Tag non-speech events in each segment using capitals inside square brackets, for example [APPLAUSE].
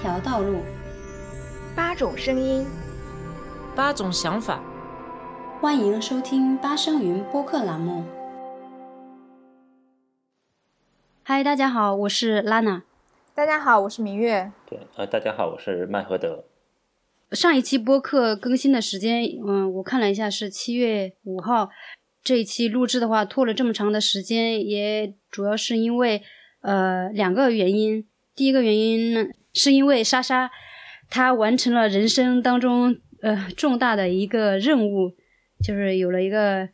条道路，八种声音，八种想法。欢迎收听八声云播客栏目。嗨，大家好，我是拉娜。大家好，我是明月。对，呃，大家好，我是麦和德。上一期播客更新的时间，嗯，我看了一下是七月五号。这一期录制的话，拖了这么长的时间，也主要是因为呃两个原因。第一个原因呢，是因为莎莎她完成了人生当中呃重大的一个任务，就是有了一个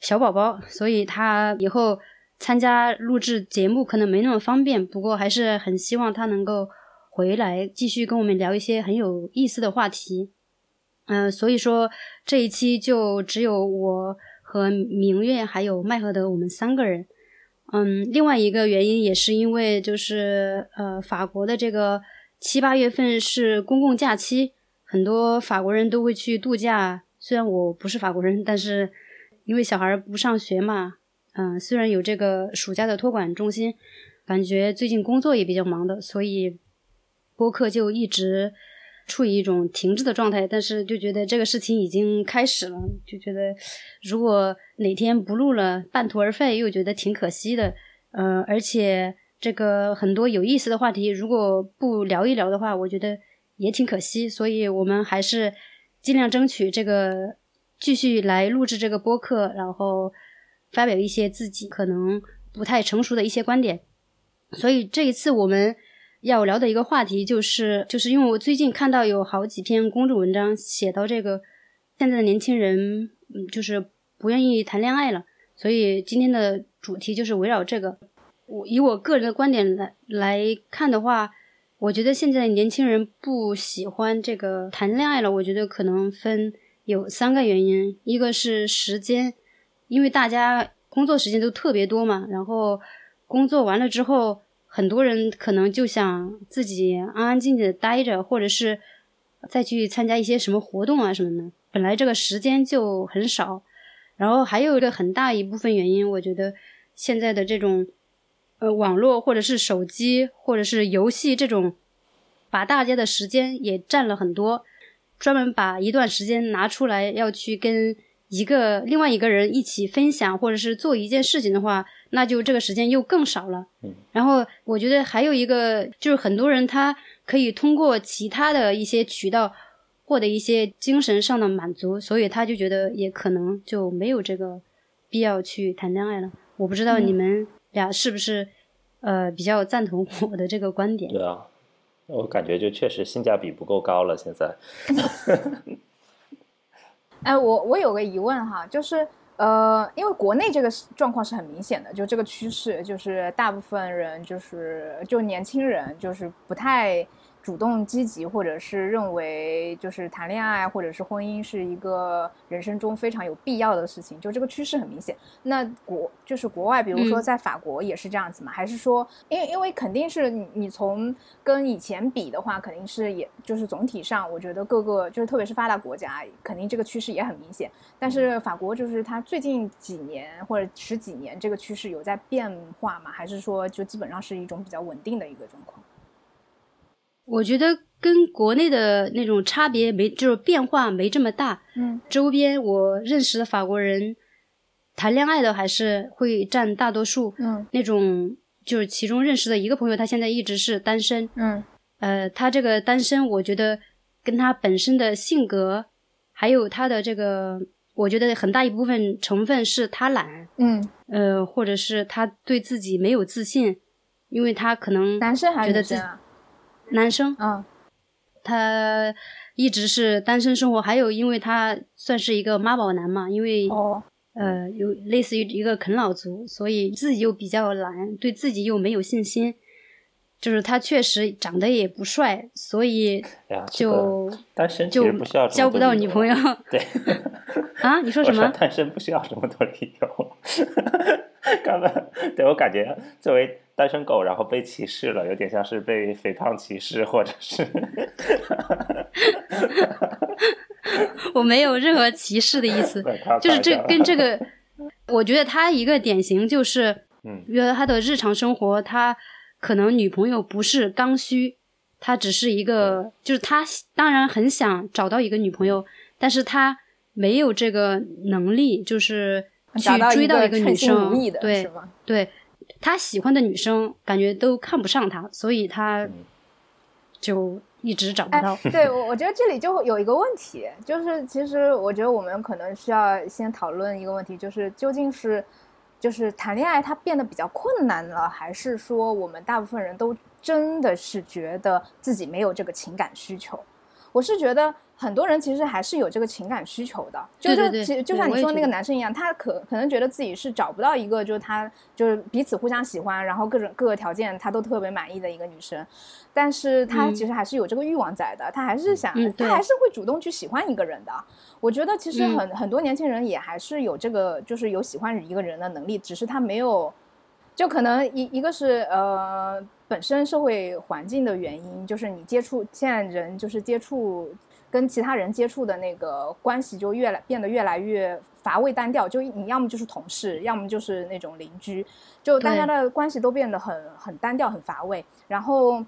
小宝宝，所以她以后参加录制节目可能没那么方便。不过还是很希望她能够回来继续跟我们聊一些很有意思的话题。嗯，所以说这一期就只有我。和明月还有麦和德，我们三个人。嗯，另外一个原因也是因为，就是呃，法国的这个七八月份是公共假期，很多法国人都会去度假。虽然我不是法国人，但是因为小孩不上学嘛，嗯，虽然有这个暑假的托管中心，感觉最近工作也比较忙的，所以播客就一直。处于一种停滞的状态，但是就觉得这个事情已经开始了，就觉得如果哪天不录了，半途而废，又觉得挺可惜的。呃，而且这个很多有意思的话题，如果不聊一聊的话，我觉得也挺可惜。所以我们还是尽量争取这个继续来录制这个播客，然后发表一些自己可能不太成熟的一些观点。所以这一次我们。要聊的一个话题就是，就是因为我最近看到有好几篇公众文章写到这个现在的年轻人，嗯，就是不愿意谈恋爱了，所以今天的主题就是围绕这个。我以我个人的观点来来看的话，我觉得现在的年轻人不喜欢这个谈恋爱了，我觉得可能分有三个原因，一个是时间，因为大家工作时间都特别多嘛，然后工作完了之后。很多人可能就想自己安安静静的待着，或者是再去参加一些什么活动啊什么的。本来这个时间就很少，然后还有一个很大一部分原因，我觉得现在的这种呃网络或者是手机或者是游戏这种，把大家的时间也占了很多。专门把一段时间拿出来要去跟一个另外一个人一起分享，或者是做一件事情的话。那就这个时间又更少了。嗯，然后我觉得还有一个就是很多人他可以通过其他的一些渠道获得一些精神上的满足，所以他就觉得也可能就没有这个必要去谈恋爱了。我不知道你们俩是不是呃比较赞同我的这个观点？对啊，我感觉就确实性价比不够高了。现在，[LAUGHS] 哎，我我有个疑问哈，就是。呃，因为国内这个状况是很明显的，就这个趋势，就是大部分人就是就年轻人就是不太。主动积极，或者是认为就是谈恋爱或者是婚姻是一个人生中非常有必要的事情，就这个趋势很明显。那国就是国外，比如说在法国也是这样子嘛？还是说，因为因为肯定是你你从跟以前比的话，肯定是也就是总体上，我觉得各个就是特别是发达国家，肯定这个趋势也很明显。但是法国就是它最近几年或者十几年这个趋势有在变化吗？还是说就基本上是一种比较稳定的一个状况？我觉得跟国内的那种差别没，就是变化没这么大。嗯，周边我认识的法国人谈恋爱的还是会占大多数。嗯，那种就是其中认识的一个朋友，他现在一直是单身。嗯，呃，他这个单身，我觉得跟他本身的性格，还有他的这个，我觉得很大一部分成分是他懒。嗯，呃，或者是他对自己没有自信，因为他可能男生还是女生啊？男生，啊，他一直是单身生活，还有因为他算是一个妈宝男嘛，因为哦，呃，有类似于一个啃老族，所以自己又比较懒，对自己又没有信心，就是他确实长得也不帅，所以就单身就交不到女朋友。[LAUGHS] 对，啊，你说什么？[LAUGHS] 单身不需要这么多理由。刚刚对我感觉作为。单身狗，然后被歧视了，有点像是被肥胖歧视，或者是，[LAUGHS] 我没有任何歧视的意思，就是这跟这个，我觉得他一个典型就是，嗯，觉得他的日常生活，他可能女朋友不是刚需，他只是一个，就是他当然很想找到一个女朋友，但是他没有这个能力，就是去追到一个女生，对对，他喜欢的女生感觉都看不上他，所以他就一直找不到。对，我 [LAUGHS] 我觉得这里就有一个问题，就是其实我觉得我们可能需要先讨论一个问题，就是究竟是。就是谈恋爱，它变得比较困难了，还是说我们大部分人都真的是觉得自己没有这个情感需求？我是觉得。很多人其实还是有这个情感需求的，就是其实就像你说那个男生一样，他可可能觉得自己是找不到一个就是他就是彼此互相喜欢，然后各种各个条件他都特别满意的一个女生，但是他其实还是有这个欲望在的，他还是想，他还是会主动去喜欢一个人的。我觉得其实很很多年轻人也还是有这个就是有喜欢一个人的能力，只是他没有，就可能一一个是呃本身社会环境的原因，就是你接触现在人就是接触。跟其他人接触的那个关系就越来变得越来越乏味单调，就你要么就是同事，要么就是那种邻居，就大家的关系都变得很很单调、很乏味。然后，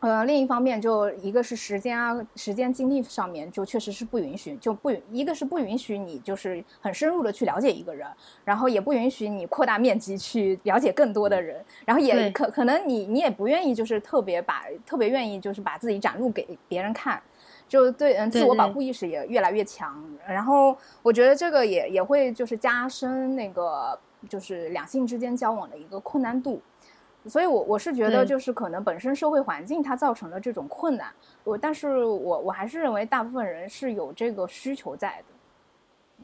呃，另一方面，就一个是时间啊，时间精力上面就确实是不允许，就不一个是不允许你就是很深入的去了解一个人，然后也不允许你扩大面积去了解更多的人，然后也可可能你你也不愿意就是特别把特别愿意就是把自己展露给别人看。就对，嗯，自我保护意识也越来越强，然后我觉得这个也也会就是加深那个就是两性之间交往的一个困难度，所以我我是觉得就是可能本身社会环境它造成了这种困难，我但是我我还是认为大部分人是有这个需求在的。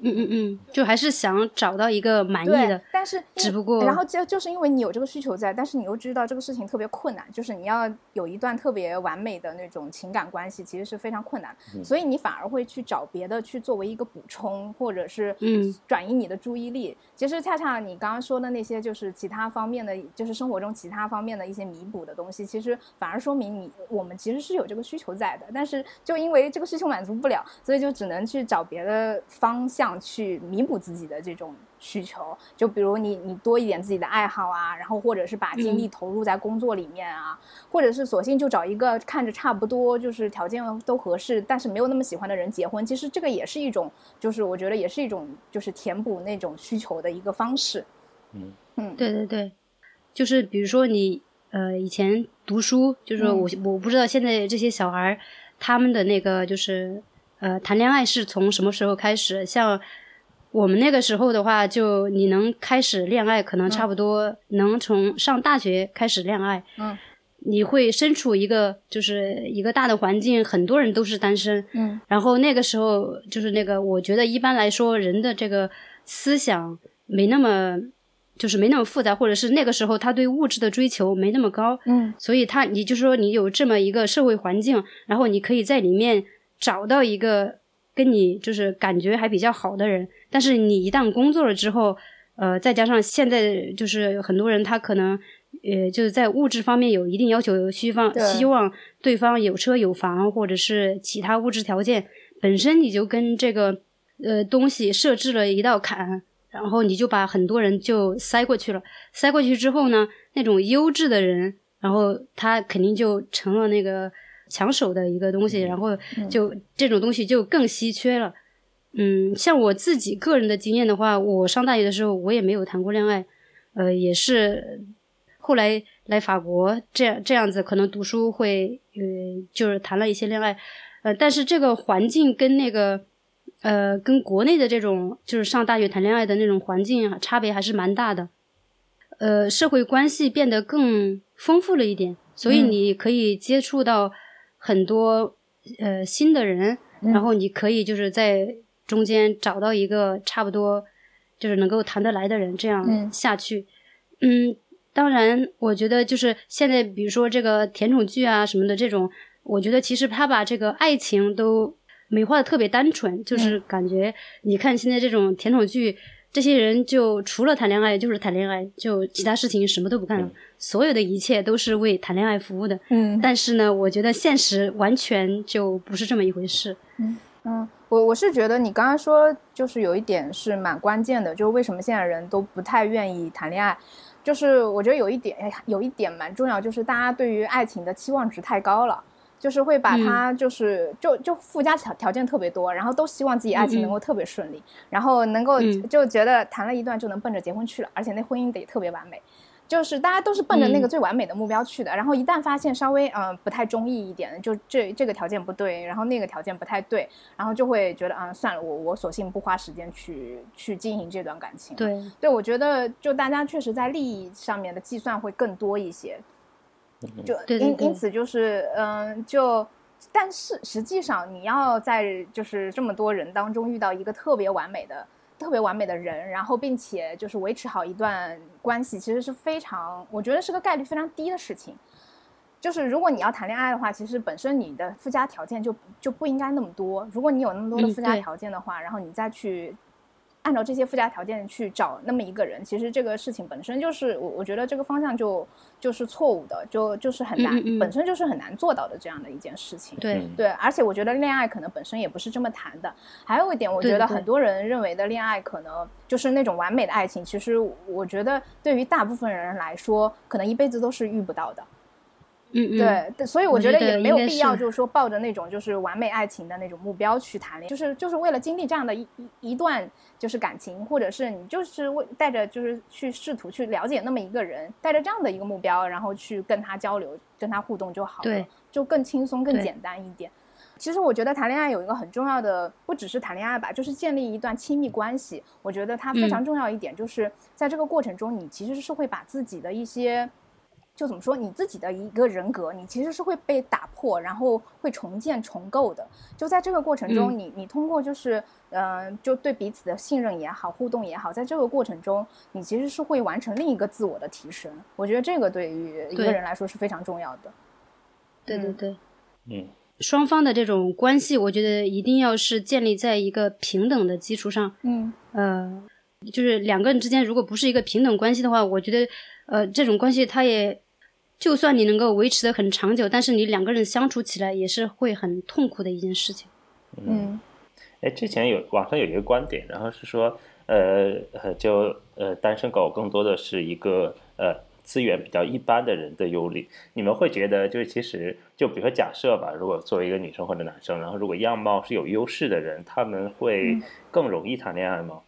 嗯嗯嗯，就还是想找到一个满意的，但是只不过，然后就就是因为你有这个需求在，但是你又知道这个事情特别困难，就是你要有一段特别完美的那种情感关系，其实是非常困难，所以你反而会去找别的去作为一个补充，或者是嗯转移你的注意力。其实恰恰你刚刚说的那些，就是其他方面的，就是生活中其他方面的一些弥补的东西，其实反而说明你我们其实是有这个需求在的，但是就因为这个需求满足不了，所以就只能去找别的方向。去弥补自己的这种需求，就比如你你多一点自己的爱好啊，然后或者是把精力投入在工作里面啊，或者是索性就找一个看着差不多就是条件都合适，但是没有那么喜欢的人结婚。其实这个也是一种，就是我觉得也是一种就是填补那种需求的一个方式。嗯嗯，对对对，就是比如说你呃以前读书，就是我我不知道现在这些小孩他们的那个就是。呃，谈恋爱是从什么时候开始？像我们那个时候的话，就你能开始恋爱，可能差不多能从上大学开始恋爱。嗯，你会身处一个就是一个大的环境，很多人都是单身。嗯，然后那个时候就是那个，我觉得一般来说人的这个思想没那么就是没那么复杂，或者是那个时候他对物质的追求没那么高。嗯，所以他你就说你有这么一个社会环境，然后你可以在里面。找到一个跟你就是感觉还比较好的人，但是你一旦工作了之后，呃，再加上现在就是很多人他可能呃就是在物质方面有一定要求，希望希望对方有车有房或者是其他物质条件，本身你就跟这个呃东西设置了一道坎，然后你就把很多人就塞过去了，塞过去之后呢，那种优质的人，然后他肯定就成了那个。抢手的一个东西，然后就这种东西就更稀缺了。嗯，像我自己个人的经验的话，我上大学的时候我也没有谈过恋爱，呃，也是后来来法国这样这样子，可能读书会呃就是谈了一些恋爱，呃，但是这个环境跟那个呃跟国内的这种就是上大学谈恋爱的那种环境差别还是蛮大的，呃，社会关系变得更丰富了一点，所以你可以接触到。很多呃新的人，然后你可以就是在中间找到一个差不多就是能够谈得来的人，这样下去。嗯，当然，我觉得就是现在，比如说这个甜宠剧啊什么的这种，我觉得其实他把这个爱情都美化的特别单纯，就是感觉你看现在这种甜宠剧。这些人就除了谈恋爱就是谈恋爱，就其他事情什么都不干了，所有的一切都是为谈恋爱服务的。嗯，但是呢，我觉得现实完全就不是这么一回事。嗯嗯，我我是觉得你刚刚说就是有一点是蛮关键的，就是为什么现在人都不太愿意谈恋爱。就是我觉得有一点，哎有一点蛮重要，就是大家对于爱情的期望值太高了，就是会把它就是、就就附加条条件特别多，然后都希望自己爱情能够特别顺利，然后能够嗯就觉得谈了一段就能奔着结婚去了，而且那婚姻得特别完美。就是大家都是奔着那个嗯最完美的目标去的，然后一旦发现稍微嗯、呃不太中意一点，就这这个条件不对，然后那个条件不太对，然后就会觉得嗯算了，我我索性不花时间去去经营这段感情。对，对，我觉得就大家确实在利益上面的计算会更多一些，就对对对因因此就是嗯就。但是实际上，你要在就是这么多人当中遇到一个特别完美的、特别完美的人，然后并且就是维持好一段关系，其实是非常，我觉得是个概率非常低的事情。就是如果你要谈恋爱的话，其实本身你的附加条件就就不应该那么多。如果你有那么多的嗯附加条件的话，然后你再去按照这些附加条件去找那么一个人，其实这个事情本身就是我我觉得这个方向就就是错误的，就就是很难，嗯嗯嗯本身就是很难做到的这样的一件事情。对，嗯对，而且我觉得恋爱可能本身也不是这么谈的。还有一点，我觉得很多人认为的恋爱可能就是那种完美的爱情，其实我觉得对于大部分人来说，可能一辈子都是遇不到的。嗯嗯，对，所以我我觉觉得也没有必要就是说抱着那种就是完美爱情的那种目标去谈恋爱，就是就是为了经历这样的一一一段就是感情，或者是你就是为带着就是去试图去了解那么一个人，带着这样的一个目标，然后去跟他交流、跟他互动就好了，就更轻松、更简单一点。其实我觉得谈恋爱有一个很重要的，不只是谈恋爱吧，就是建立一段亲密关系。我觉得它非常嗯重要一点，就是在这个过程中，你其实是会把自己的一些，就怎么说，你自己的一个人格，你其实是会被打破，然后会重建、重构的。就在这个过程中，嗯你你通过就是，嗯、就对彼此的信任也好，互动也好，在这个过程中，你其实是会完成另一个自我的提升。我觉得这个对于一个人来说是非常重要的。嗯对对对。嗯双方的这种关系，我觉得一定要是建立在一个平等的基础上。嗯呃，就是两个人之间如果不是一个平等关系的话，我觉得呃这种关系它也，就算你能够维持的很长久，但是你两个人相处起来也是会很痛苦的一件事情。嗯哎，之前有网上有一个观点，然后是说，呃呃，就呃单身狗更多的是一个呃资源比较一般的人的优劣。你们会觉得，就是其实就比如说假设吧，如果作为一个女生或者男生，然后如果样貌是有优势的人，他们会嗯更容易谈恋爱吗？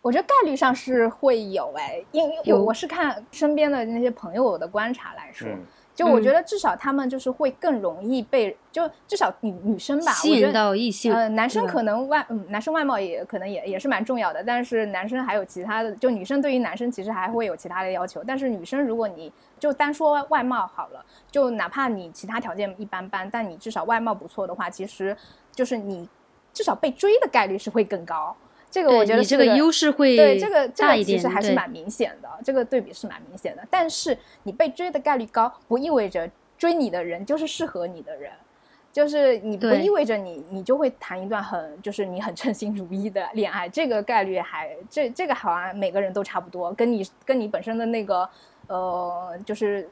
我觉得概率上是会有哎，因为我我是看身边的那些朋友的观察来说，嗯就我嗯觉得至少他们就是会更容易被，就至少女女生吧，吸引我觉得到异性，呃，男生可能外嗯，男生外貌也可能也也是蛮重要的，但是男生还有其他的，就女生对于男生其实还会有其他的要求，但是女生如果你就单说外貌好了，就哪怕你其他条件一般般，但你至少外貌不错的话，其实就是你至少被追的概率是会更高。这个我觉得这个优势会对这个这个其实还是蛮明显的，这个对比是蛮明显的。但是你被追的概率高，不意味着追你的人就是适合你的人，就是你不意味着你你就会谈一段很就是你很称心如意的恋爱，这个概率还这这个好像每个人都差不多，跟你跟你本身的那个呃就是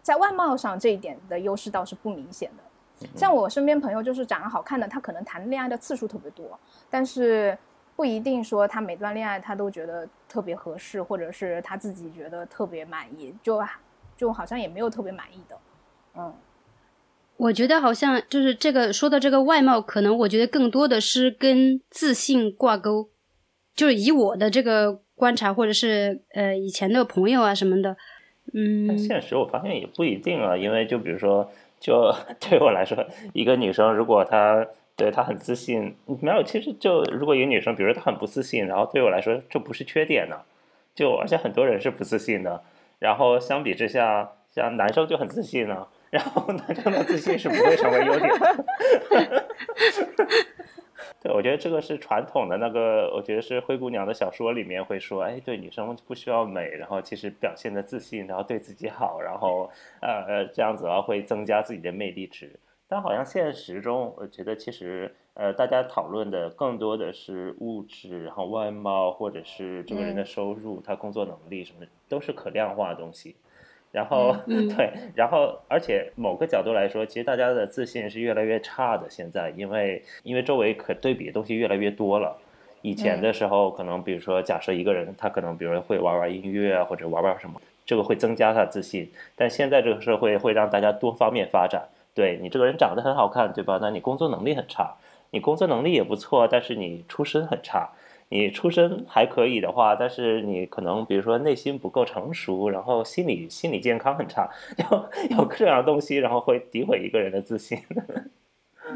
在外貌上这一点的优势倒是不明显的。像我身边朋友就是长得好看的，他可能谈恋爱的次数特别多，但是不一定说他每段恋爱他都觉得特别合适，或者是他自己觉得特别满意，就就好像也没有特别满意的。嗯我觉得好像就是这个说的这个外貌，可能我觉得更多的是跟自信挂钩。就是以我的这个观察，或者是呃以前的朋友啊什么的，嗯，但现实我发现也不一定啊，因为就比如说，就 [LAUGHS] 对我来说，一个女生如果她对他很自信，没有，其实就如果一个女生，比如说她很不自信，然后对我来说这不是缺点呢、就而且很多人是不自信的，然后相比之下，像男生就很自信呢、然后男生的自信是不会成为优点的。[LAUGHS] 对，我觉得这个是传统的那个，我觉得是灰姑娘的小说里面会说，哎，对，女生不需要美，然后其实表现的自信，然后对自己好，然后呃呃这样子的话会增加自己的魅力值。但好像现实中，我觉得其实呃大家讨论的更多的是物质，然后外貌或者是这个人的收入，他工作能力什么的，都是可量化的东西。然后、嗯 [LAUGHS] 对，然后而且某个角度来说，其实大家的自信是越来越差的。现在，因为因为周围可对比的东西越来越多了，以前的时候，可能比如说，假设一个人他可能比如说会玩玩音乐啊，或者玩玩什么，这个会增加他自信。但现在这个社会会让大家多方面发展。对你这个人长得很好看，对吧？那你工作能力很差，你工作能力也不错，但是你出身很差。你出身还可以的话，但是你可能比如说内心不够成熟，然后心理心理健康很差，有有各样的东西，然后会诋毁一个人的自信。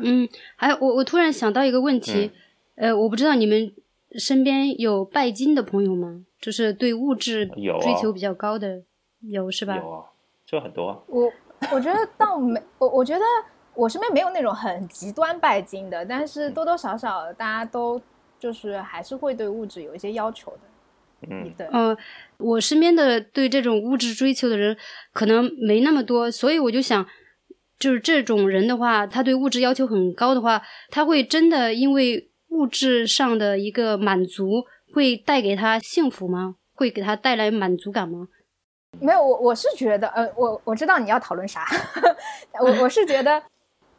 嗯，还有我我突然想到一个问题，呃，我不知道你们身边有拜金的朋友吗？就是对物质追求比较高的，有是吧？有啊，就很多。我我觉得倒没，我我觉得我身边没有那种很极端拜金的，但是多多少少大家都。就是还是会对物质有一些要求的，嗯，对，嗯，我身边的对这种物质追求的人可能没那么多，所以我就想，就是这种人的话，他对物质要求很高的话，他会真的因为物质上的一个满足，会带给他幸福吗？会给他带来满足感吗？没有，我我是觉得，呃，我我知道你要讨论啥，[LAUGHS] 我我是觉得，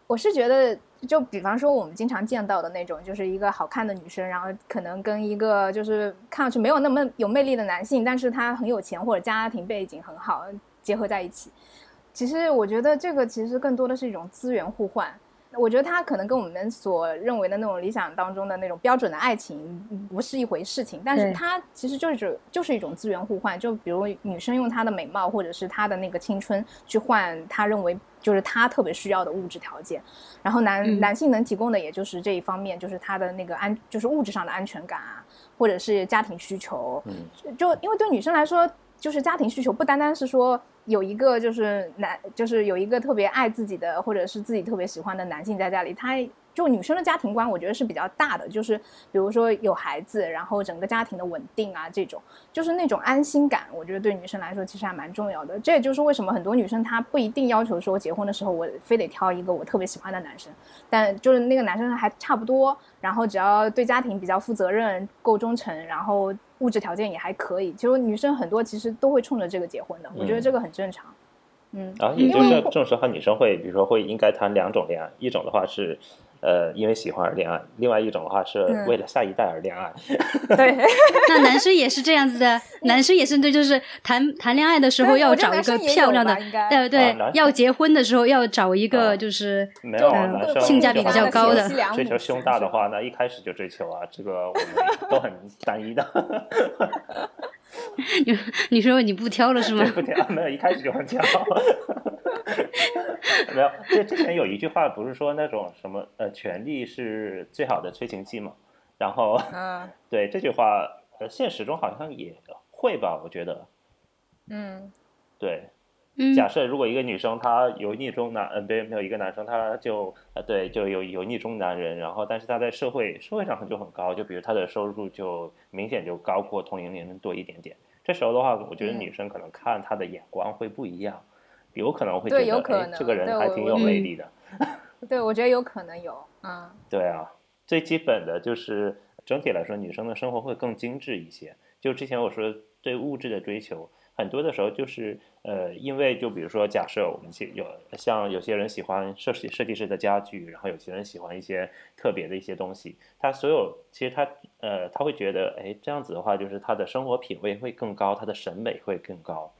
我是觉得。就比方说，我们经常见到的那种，就是一个好看的女生，然后可能跟一个就是看上去没有那么有魅力的男性，但是他很有钱或者家庭背景很好，结合在一起。其实我觉得这个其实更多的是一种资源互换。我觉得他可能跟我们所认为的那种理想当中的那种标准的爱情不是一回事情，但是他其实就是就是一种资源互换。就比如女生用她的美貌或者是她的那个青春去换他认为就是他特别需要的物质条件，然后男男性能提供的也就是这一方面，就是他的那个安就是物质上的安全感啊，或者是家庭需求。就因为对女生来说，就是家庭需求不单单是说。有一个就是男，就是有一个特别爱自己的，或者是自己特别喜欢的男性在家里，他就女生的家庭观，我觉得是比较大的，就是比如说有孩子，然后整个家庭的稳定啊，这种就是那种安心感，我觉得对女生来说其实还蛮重要的。这也就是为什么很多女生她不一定要求说结婚的时候我非得挑一个我特别喜欢的男生，但就是那个男生还差不多，然后只要对家庭比较负责任、够忠诚，然后。物质条件也还可以，其实女生很多其实都会冲着这个结婚的，我觉得这个很正常。嗯，啊，也就是正时候女生会，比如说会应该谈两种恋爱，一种的话是。呃，因为喜欢而恋爱，另外一种的话是为了下一代而恋爱。对，[LAUGHS] 那男生也是这样子的，[LAUGHS] 男生也是对，就是谈谈恋爱的时候要找一个漂亮的，对对，要结婚的时候要找一个就是没有男生性价比比较高的，追求胸大的话，那一开始就追求啊，这个我们都很单一的。[LAUGHS] 你 [LAUGHS] 你说你不挑了是吗？不挑，没有，一开始就很挑。[LAUGHS] 没有，这之前有一句话不是说那种什么呃，权力是最好的催情剂嘛？然后，嗯，对这句话，呃，现实中好像也会吧？我觉得，嗯，对，假设如果一个女生她油腻中男，嗯，对，没有一个男生他就呃，对，就有油腻中男人，然后但是他在社会社会上就很高，就比如他的收入就明显就高过同龄人多一点点。这时候的话，我觉得女生可能看他的眼光会不一样。有可能会觉得这个人还挺有魅力的，对，我觉得有可能有，嗯，对啊，最基本的就是整体来说，女生的生活会更精致一些。就之前我说对物质的追求，很多的时候就是呃，因为就比如说，假设我们有像有些人喜欢设计设计师的家具，然后有些人喜欢一些特别的一些东西，他所有其实他呃他会觉得，哎，这样子的话，就是他的生活品味会更高，他的审美会更高。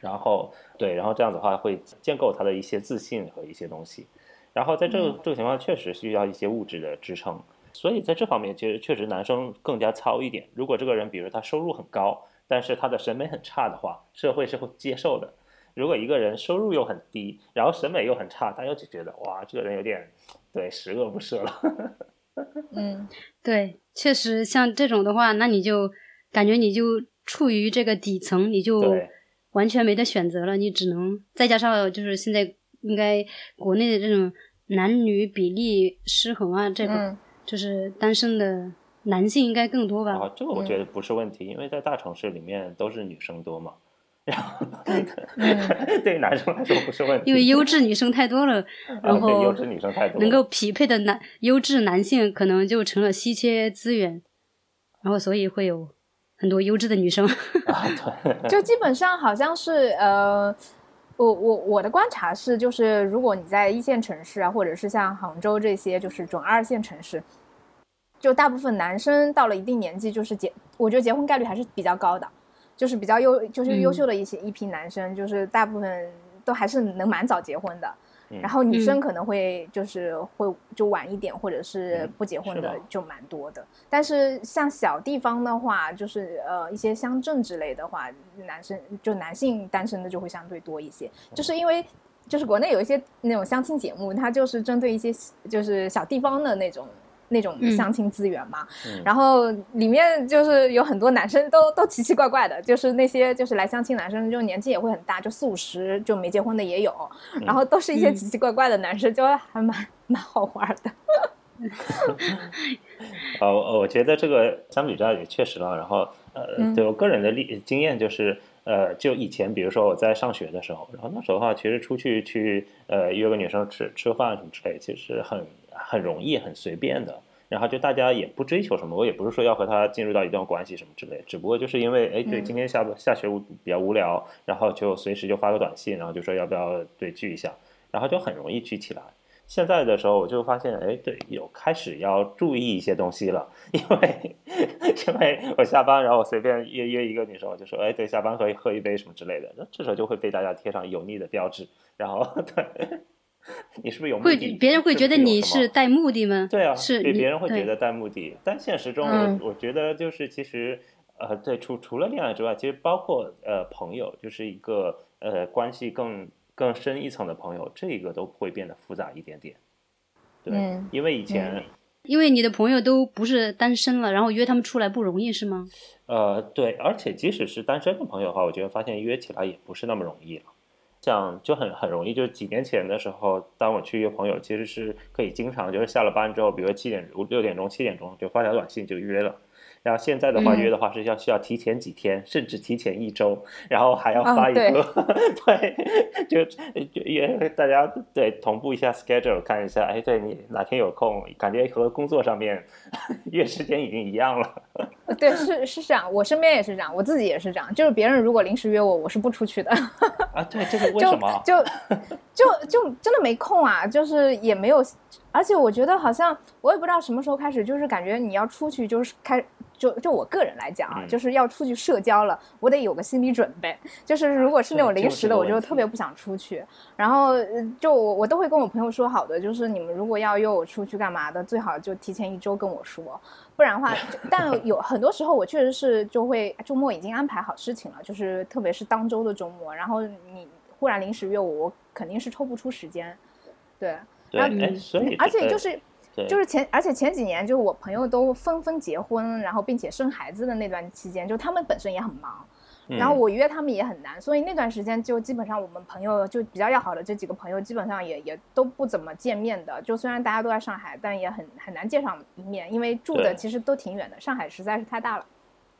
然后对，然后这样子的话会建构他的一些自信和一些东西，然后在这个这个情况确实需要一些物质的支撑，所以在这方面其实确实男生更加糙一点。如果这个人比如他收入很高，但是他的审美很差的话，社会是会接受的。如果一个人收入又很低，然后审美又很差，大家就觉得哇，这个人有点对十恶不赦了。[LAUGHS] 嗯，对，确实像这种的话，那你就感觉你就处于这个底层，你就。完全没得选择了，你只能再加上就是现在应该国内的这种男女比例失衡啊，这个就是单身的男性应该更多吧？啊，这个我觉得不是问题，因为在大城市里面都是女生多嘛，然后对 [LAUGHS] 男生来说不是问题，因为优质女生太多了，然后优质女生太多，能够匹配的男优质男性可能就成了稀缺资源，然后所以会有。很多优质的女生，[LAUGHS] 就基本上好像是呃，我我我的观察是，就是如果你在一线城市啊，或者是像杭州这些就是准二线城市，就大部分男生到了一定年纪，就是结，我觉得结婚概率还是比较高的，就是比较优，就是优秀的一些一批男生，就是大部分都还是能蛮早结婚的。然后女生可能会就是会就晚一点，或者是不结婚的就蛮多的。但是像小地方的话，就是呃一些乡镇之类的话，男生就男性单身的就会相对多一些，就是因为就是国内有一些那种相亲节目，它就是针对一些就是小地方的那种。那种相亲资源嘛，然后里面就是有很多男生都 [LAUGHS] 都奇奇怪怪的，就是那些就是来相亲男生，就年纪也会很大，就四五十就没结婚的也有，然后都是一些奇奇怪怪的男生，就还蛮蛮好玩的。呃，[LAUGHS] 我觉得这个相比之下也确实了。然后呃，对我个人的历经验就是，呃，就以前比如说我在上学的时候，然后那时候的话，其实出去去呃约个女生吃吃饭什么之类，其实很。很容易，很随便的，然后就大家也不追求什么，我也不是说要和他进入到一段关系什么之类，只不过就是因为，哎，对，今天下下学比较无聊，然后就随时就发个短信，然后就说要不要对聚一下，然后就很容易聚起来。现在的时候我就发现，哎，对，有开始要注意一些东西了，[LAUGHS] 因为因为我下班，然后我随便约约一个女生，我就说，哎，对，下班可以喝一杯什么之类的，那这时候就会被大家贴上油腻的标志，然后 [LAUGHS] 对。[LAUGHS] 你是不是有目的？别人会觉得你是带目的吗？对啊，是别人会觉得带目的。但现实中，我我觉得就是其实，呃，对，除除了恋爱之外，其实包括呃朋友，就是一个呃关系更更深一层的朋友，这个都会变得复杂一点点。对，因为以前，因为你的朋友都不是单身了，然后约他们出来不容易是吗？呃，对，而且即使是单身的朋友的话，我觉得发现约起来也不是那么容易了。像就很很容易，就是几年前的时候，当我去约朋友，其实是可以经常就是下了班之后，比如说七点五六点钟、七点钟就发条短信就约了。然后现在的话约的话是要需要提前几天，甚至提前一周，然后还要发一个，[LAUGHS] 对，就就约大家对同步一下 schedule，看一下，哎，对你哪天有空，感觉和工作上面 [LAUGHS] 约时间已经一样了。[LAUGHS] 对，是是这样，我身边也是这样，我自己也是这样，就是别人如果临时约我，我是不出去的。啊，对，这个为什么？就就就真的没空啊，就是也没有，而且我觉得好像我也不知道什么时候开始，就是感觉你要出去就是开。就就我个人来讲啊，就是要出去社交了，我得有个心理准备。就是如果是那种临时的，我就特别不想出去。然后就我我都会跟我朋友说好的，就是你们如果要约我出去干嘛的，最好就提前一周跟我说，不然的话。但有很多时候我确实是就会周末已经安排好事情了，就是特别是当周的周末，然后你忽然临时约我，我肯定是抽不出时间。对，对，所以而且就是。就是前，而且前几年，就是我朋友都纷纷结婚，然后并且生孩子的那段期间，就他们本身也很忙，然后我约他们也很难，所以那段时间就基本上我们朋友就比较要好的这几个朋友，基本上也也都不怎么见面的。就虽然大家都在上海，但也很很难见上一面，因为住的其实都挺远的，上海实在是太大了。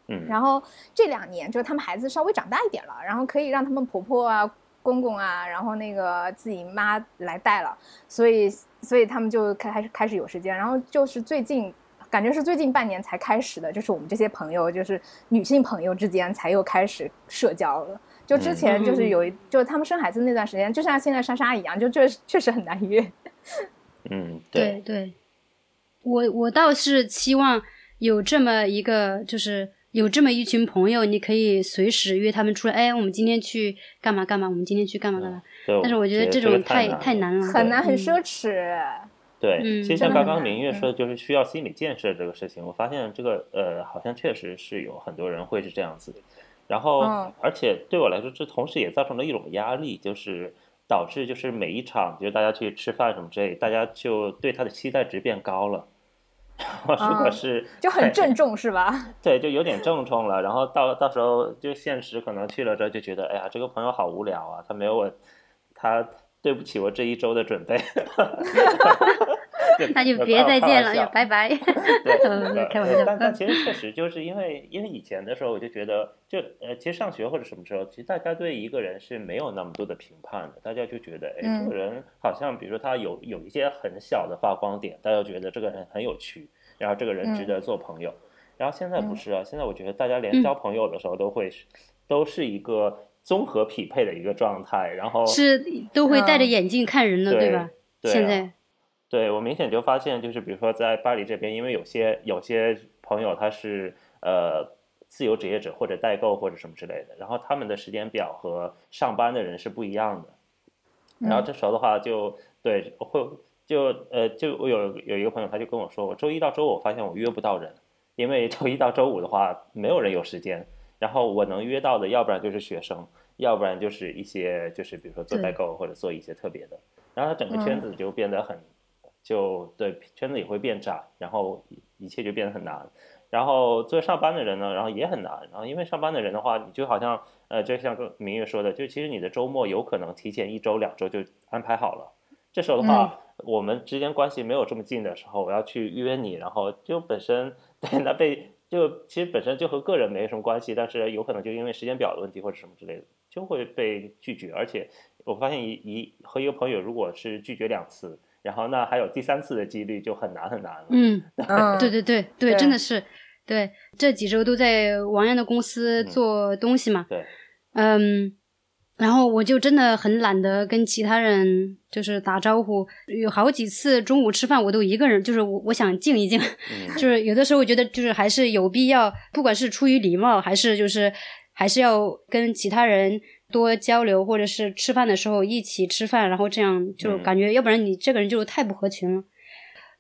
嗯。然后这两年，就是他们孩子稍微长大一点了，然后可以让他们婆婆啊。公公啊，然后那个自己妈来带了，所以所以他们就开开始开始有时间，然后就是最近感觉是最近半年才开始的，就是我们这些朋友，就是女性朋友之间才又开始社交了。就之前就是有一，就他们生孩子那段时间，就像现在莎莎一样，就确确实很难约。嗯，对对，我我倒是期望有这么一个就是。有这么一群朋友，你可以随时约他们出来。哎，我们今天去干嘛干嘛？我们今天去干嘛干嘛？但是我觉得这种太太难了，很难，很奢侈。对，其实像刚刚明月说的，就是需要心理建设这个事情。我发现这个呃，好像确实是有很多人会是这样子。然后，而且对我来说，这同时也造成了一种压力，就是导致就是每一场，就是大家去吃饭什么之类，大家就对他的期待值变高了。[LAUGHS] 如果是就很郑重是吧？[LAUGHS] 对，就有点郑重了。然后到到时候就现实可能去了之后就觉得，哎呀，这个朋友好无聊啊，他没有我，他对不起我这一周的准备。[LAUGHS] 那就别再见了，拜拜。[LAUGHS] [LAUGHS] 对，开玩笑。但但其实确实就是因为因为以前的时候我就觉得，就呃，其实上学或者什么时候，其实大家对一个人是没有那么多的评判的，大家就觉得，哎，这个人好像比如说他有有一些很小的发光点，大家觉得这个人很有趣，然后这个人值得做朋友。然后现在不是啊，现在我觉得大家连交朋友的时候都会都是一个综合匹配的一个状态，然后是都会戴着眼镜看人的，对吧？现在。对我明显就发现，就是比如说在巴黎这边，因为有些有些朋友他是呃自由职业者或者代购或者什么之类的，然后他们的时间表和上班的人是不一样的。然后这时候的话就对会就呃就我有有一个朋友他就跟我说，我周一到周五我发现我约不到人，因为周一到周五的话没有人有时间，然后我能约到的要不然就是学生，要不然就是一些就是比如说做代购或者做一些特别的，然后他整个圈子就变得很就对圈子也会变窄，然后一切就变得很难。然后作为上班的人呢，然后也很难。然后因为上班的人的话，你就好像呃，就像明月说的，就其实你的周末有可能提前一周两周就安排好了。这时候的话，我们之间关系没有这么近的时候，我要去约你，然后就本身 [LAUGHS] 对那被就其实本身就和个人没什么关系，但是有可能就因为时间表的问题或者什么之类的，就会被拒绝。而且我发现一一和一个朋友如果是拒绝两次，然后那还有第三次的几率就很难很难了。嗯，嗯对对对对，对真的是，对，这几周都在王源的公司做东西嘛，对，嗯，然后我就真的很懒得跟其他人就是打招呼，有好几次中午吃饭我都一个人，就是我我想静一静，嗯。就是有的时候我觉得就是还是有必要，不管是出于礼貌，还是就是还是要跟其他人多交流，或者是吃饭的时候一起吃饭，然后这样就嗯感觉，要不然你这个人就太不合群了。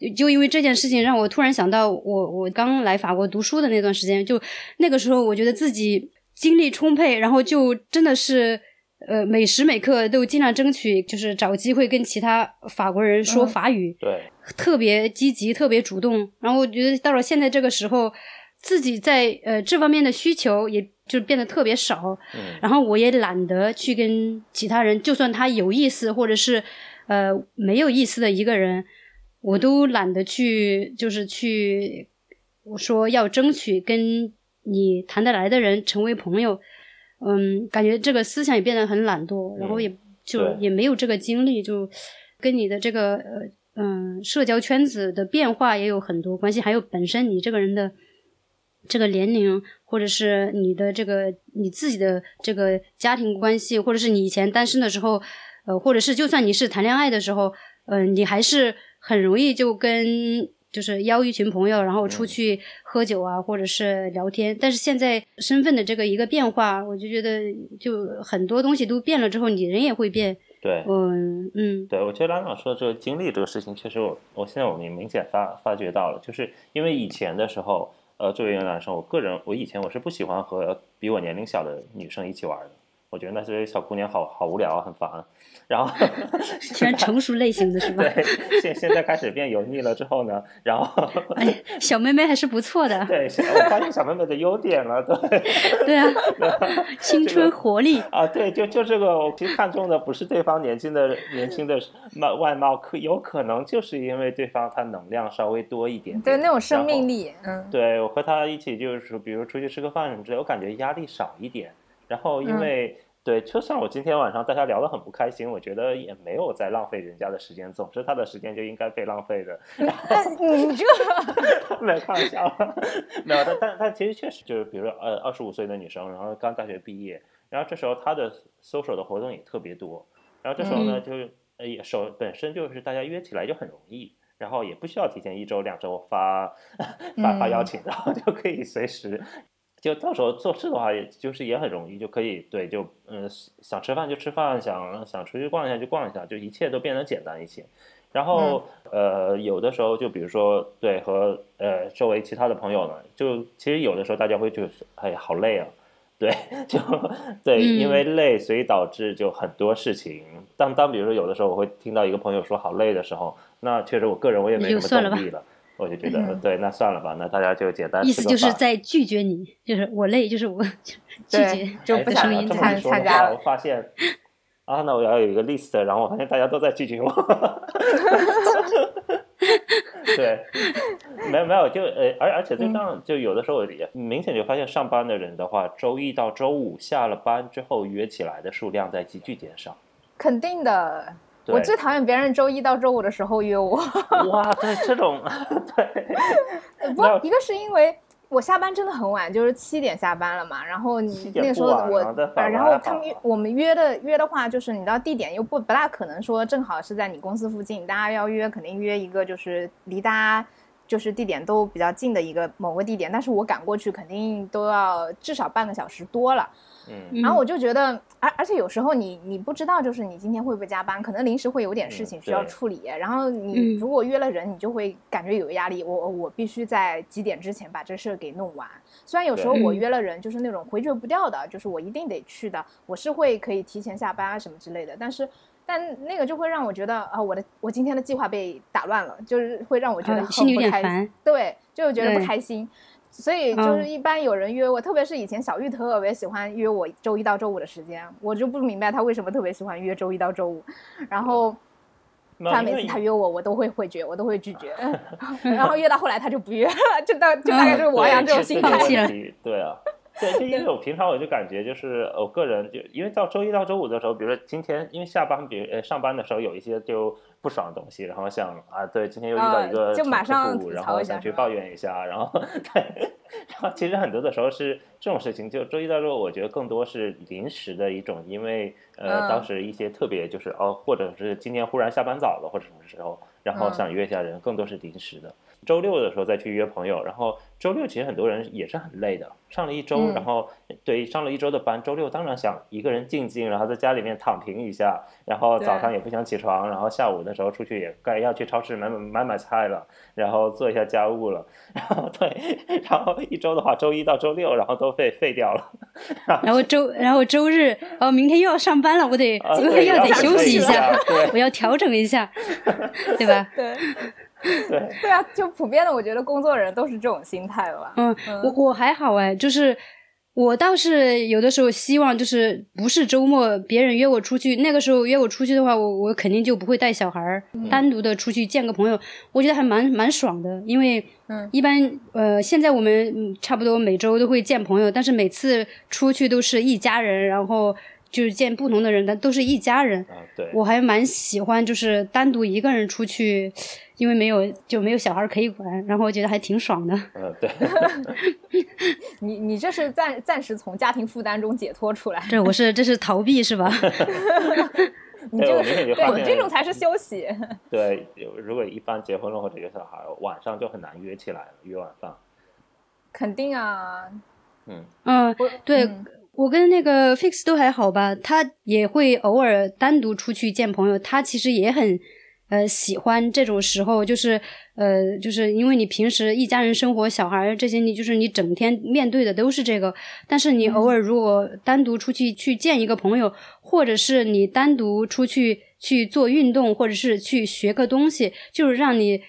就就因为这件事情，让我突然想到我我刚来法国读书的那段时间，就那个时候我觉得自己精力充沛，然后就真的是呃每时每刻都尽量争取，就是找机会跟其他法国人说嗯法语。对，特别积极、特别主动。然后我觉得到了现在这个时候，自己在呃这方面的需求也就变得特别少。嗯然后我也懒得去跟其他人，就算他有意思或者是呃没有意思的一个人，我都懒得去，就是去我说要争取跟你谈得来的人成为朋友。嗯，感觉这个思想也变得很懒惰，然后也就对也没有这个精力，就跟你的这个呃嗯社交圈子的变化也有很多关系，还有本身你这个人的这个年龄，或者是你的这个你自己的这个家庭关系，或者是你以前单身的时候，呃，或者是就算你是谈恋爱的时候，嗯、你还是很容易就跟就是邀一群朋友，然后出去喝酒啊，或者是聊天。但是现在身份的这个一个变化，我就觉得就很多东西都变了之后，你人也会变。对，嗯嗯对，我觉得兰总说的这个经历这个事情，确实我我现在我们也明显发发觉到了，就是因为以前的时候，呃，作为一个男生，我个人我以前我是不喜欢和比我年龄小的女生一起玩的，我觉得那些小姑娘好好无聊啊，很烦。然后 [LAUGHS] 全成熟类型的是吧？对，现现在开始变油腻了之后呢，然后哎，小妹妹还是不错的。[LAUGHS] 对，我发现小妹妹的优点了，对。[LAUGHS] 对啊，青春活力。啊，对，就就这个，我其实看中的不是对方年轻的年轻的外外貌，可有可能就是因为对方他能量稍微多一点点，对那种生命力，嗯，对我和他一起就是说，比如出去吃个饭什么之类，我感觉压力少一点。然后因为、对，就算我今天晚上大家聊得很不开心，我觉得也没有在浪费人家的时间，总之他的时间就应该被浪费的。哎你这没有开玩笑，没有，但但但其实确实就是，比如说呃二十五岁的女生，然后刚大学毕业，然后这时候她的 social 的活动也特别多，然后这时候呢，就是呃也手本身就是大家约起来就很容易，然后也不需要提前一周两周发 [LAUGHS] 发发邀请，然后就可以随时。就到时候做事的话，也就是也很容易，就可以对，就嗯想吃饭就吃饭，想想出去逛一下就逛一下，就一切都变得简单一些。然后、呃，有的时候就比如说对和呃周围其他的朋友呢，就其实有的时候大家会就是哎好累啊，对，[LAUGHS] 就对，嗯因为累，所以导致就很多事情。当当比如说有的时候我会听到一个朋友说好累的时候，那确实我个人我也没什么动力了。我就觉得嗯对，那算了吧，那大家就简单意思就是在拒绝你，就是我累，就是我 [LAUGHS] 拒绝就哎的声音不想这么在。一说的参加我发现啊，那我要有一个 list，然后我发现大家都在拒绝我。[LAUGHS] 对，没有没有，就呃，而而且就这样，就有的时候也明显就发现，上班的人的话，周一到周五下了班之后约起来的数量在急剧减少。肯定的。对我最讨厌别人周一到周五的时候约我，[LAUGHS] 哇，对这种，对，不，一个是因为我下班真的很晚，就是七点下班了嘛。然后你那个时候我然后他们约我们约的约的话，就是你到地点又不不大可能说正好是在你公司附近，大家要约肯定约一个就是离大家就是地点都比较近的一个某个地点。但是我赶过去肯定都要至少半个小时多了。嗯。然后我就觉得，而而且有时候你你不知道，就是你今天会不会加班，可能临时会有点事嗯情需要处理，然后你嗯。如果约了人，你就会感觉有压力，我我必须在几点之前把这事儿给弄完。虽然有时候我约了人，就是那种回绝不掉的，就是我一定得去的，我是会可以提前下班啊什么之类的，但是。但那个就会让我觉得啊，我的我今天的计划被打乱了，就是会让我觉得很啊心里有不开点烦。心，对，就觉得不开心。所以就是嗯一般有人约我，特别是以前小玉特别喜欢约我周一到周五的时间，我就不明白他为什么特别喜欢约周一到周五。然后那因为他每次他约我，我都会回绝，我都会拒绝。[LAUGHS] 然后约到后来他就不约了，就到就大概就是我养这种心态。[LAUGHS] 对啊，对，就因为我平常我就感觉就是我个人就因为到周一到周五的时候，比如说今天因为下班，比如呃上班的时候有一些就不爽的东西，然后想啊，对，今天又遇到一个啊就马上然后想去抱怨一下，然后对，然后其实很多的时候是这种事情，就周一到周五，我觉得更多是临时的一种，因为呃嗯当时一些特别就是哦，或者是今天忽然下班早了或者什么时候，然后嗯想约一下人，更多是临时的。周六的时候再去约朋友，然后周六其实很多人也是很累的，上了一周，嗯。然后对上了一周的班，周六当然想一个人静静，然后在家里面躺平一下，然后早上也不想起床，然后下午的时候出去也该要去超市买买买买菜了，然后做一下家务了，然后对，然后一周的话，周一到周六，然后都废废掉了，[LAUGHS] 然后周然后周日，哦，明天又要上班了，我得啊今天 [LAUGHS] 要得休休息一下我要调整一下，对吧？对 [LAUGHS] 对，对啊，就普遍的，我觉得工作人都是这种心态吧。嗯，我我还好哎，就是我倒是有的时候希望就是不是周末别人约我出去，那个时候约我出去的话，我我肯定就不会带小孩儿，单独的出去见个朋友，我觉得还蛮蛮爽的，因为嗯一般呃现在我们嗯差不多每周都会见朋友，但是每次出去都是一家人，然后就是见不同的人，但都是一家人。啊对，我还蛮喜欢，就是单独一个人出去，因为没有就没有小孩可以管，然后我觉得还挺爽的。嗯对，[LAUGHS] 你你这是暂暂时从家庭负担中解脱出来，这我是这是逃避是吧？[LAUGHS] 你这个对你这种才是休息。对，有如果一般结婚了或者有小孩，晚上就很难约起来了，约晚饭。肯定啊，嗯，嗯，对嗯我跟那个 Fix 都还好吧，他也会偶尔单独出去见朋友，他其实也很呃喜欢这种时候，就是呃就是因为你平时一家人生活，小孩儿这些你就是你整天面对的都是这个，但是你偶尔如果单独出去去见一个朋友，或者是你单独出去去做运动，或者是去学个东西，就是让你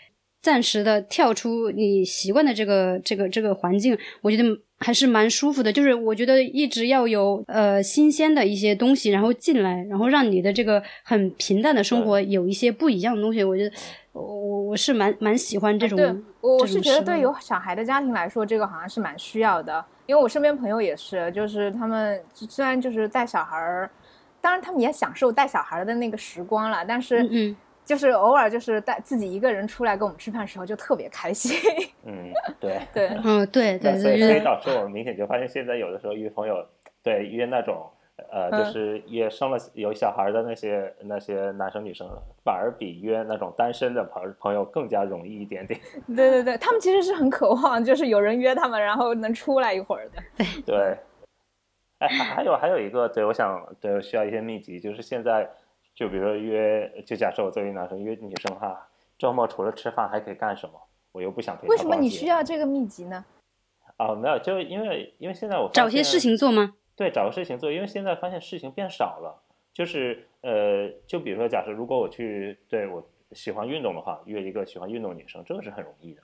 暂时的跳出你习惯的这个这个这个环境，我觉得还是蛮舒服的。就是我觉得一直要有呃新鲜的一些东西，然后进来，然后让你的这个很平淡的生活有一些不一样的东西。我觉得我我我是蛮蛮喜欢这种。对，我我是觉得对有小孩的家庭来说，这个好像是蛮需要的。因为我身边朋友也是，就是他们虽然就是带小孩儿，当然他们也享受带小孩儿的那个时光了，但是嗯嗯，就是偶尔就是带自己一个人出来跟我们吃饭的时候，就特别开心。嗯，对。[LAUGHS] 对，嗯，对对对，所以所以导致我们明显就发现，现在有的时候约朋友，对约那种呃，嗯就是也生了有小孩的那些那些男生女生，反而比约那种单身的朋朋友更加容易一点点。[LAUGHS] 对对对，他们其实是很渴望，就是有人约他们，然后能出来一会儿的。[LAUGHS] 对，哎，还还有还有一个，对我想对需要一些秘籍，就是现在就比如说约，就假设我作为男生约女生哈，周末除了吃饭还可以干什么？我又不想陪她为什么你需要这个秘籍呢？啊？没有，就因为因为现在我现找些事情做吗？对，找个事情做，因为现在发现事情变少了。就是呃，就比如说，假设如果我去对我喜欢运动的话，约一个喜欢运动的女生，这个是很容易的。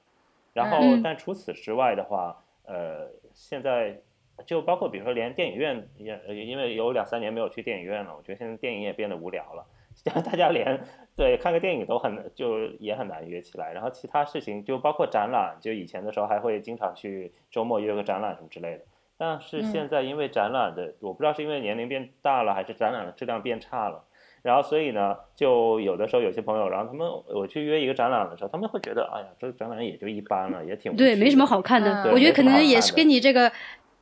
然后，嗯但除此之外的话，呃，现在就包括比如说连电影院也，呃因为有两三年没有去电影院了，我觉得现在电影也变得无聊了。[LAUGHS] 大家连对看个电影都很就也很难约起来，然后其他事情就包括展览，就以前的时候还会经常去周末约个展览什么之类的。但是嗯现在因为展览的，我不知道是因为年龄变大了，还是展览的质量变差了。然后所以呢，就有的时候有些朋友，然后他们我去约一个展览的时候，他们会觉得，哎呀，这个展览也就一般了，也挺对，没什么好看的。嗯我觉得可能也是跟你这个。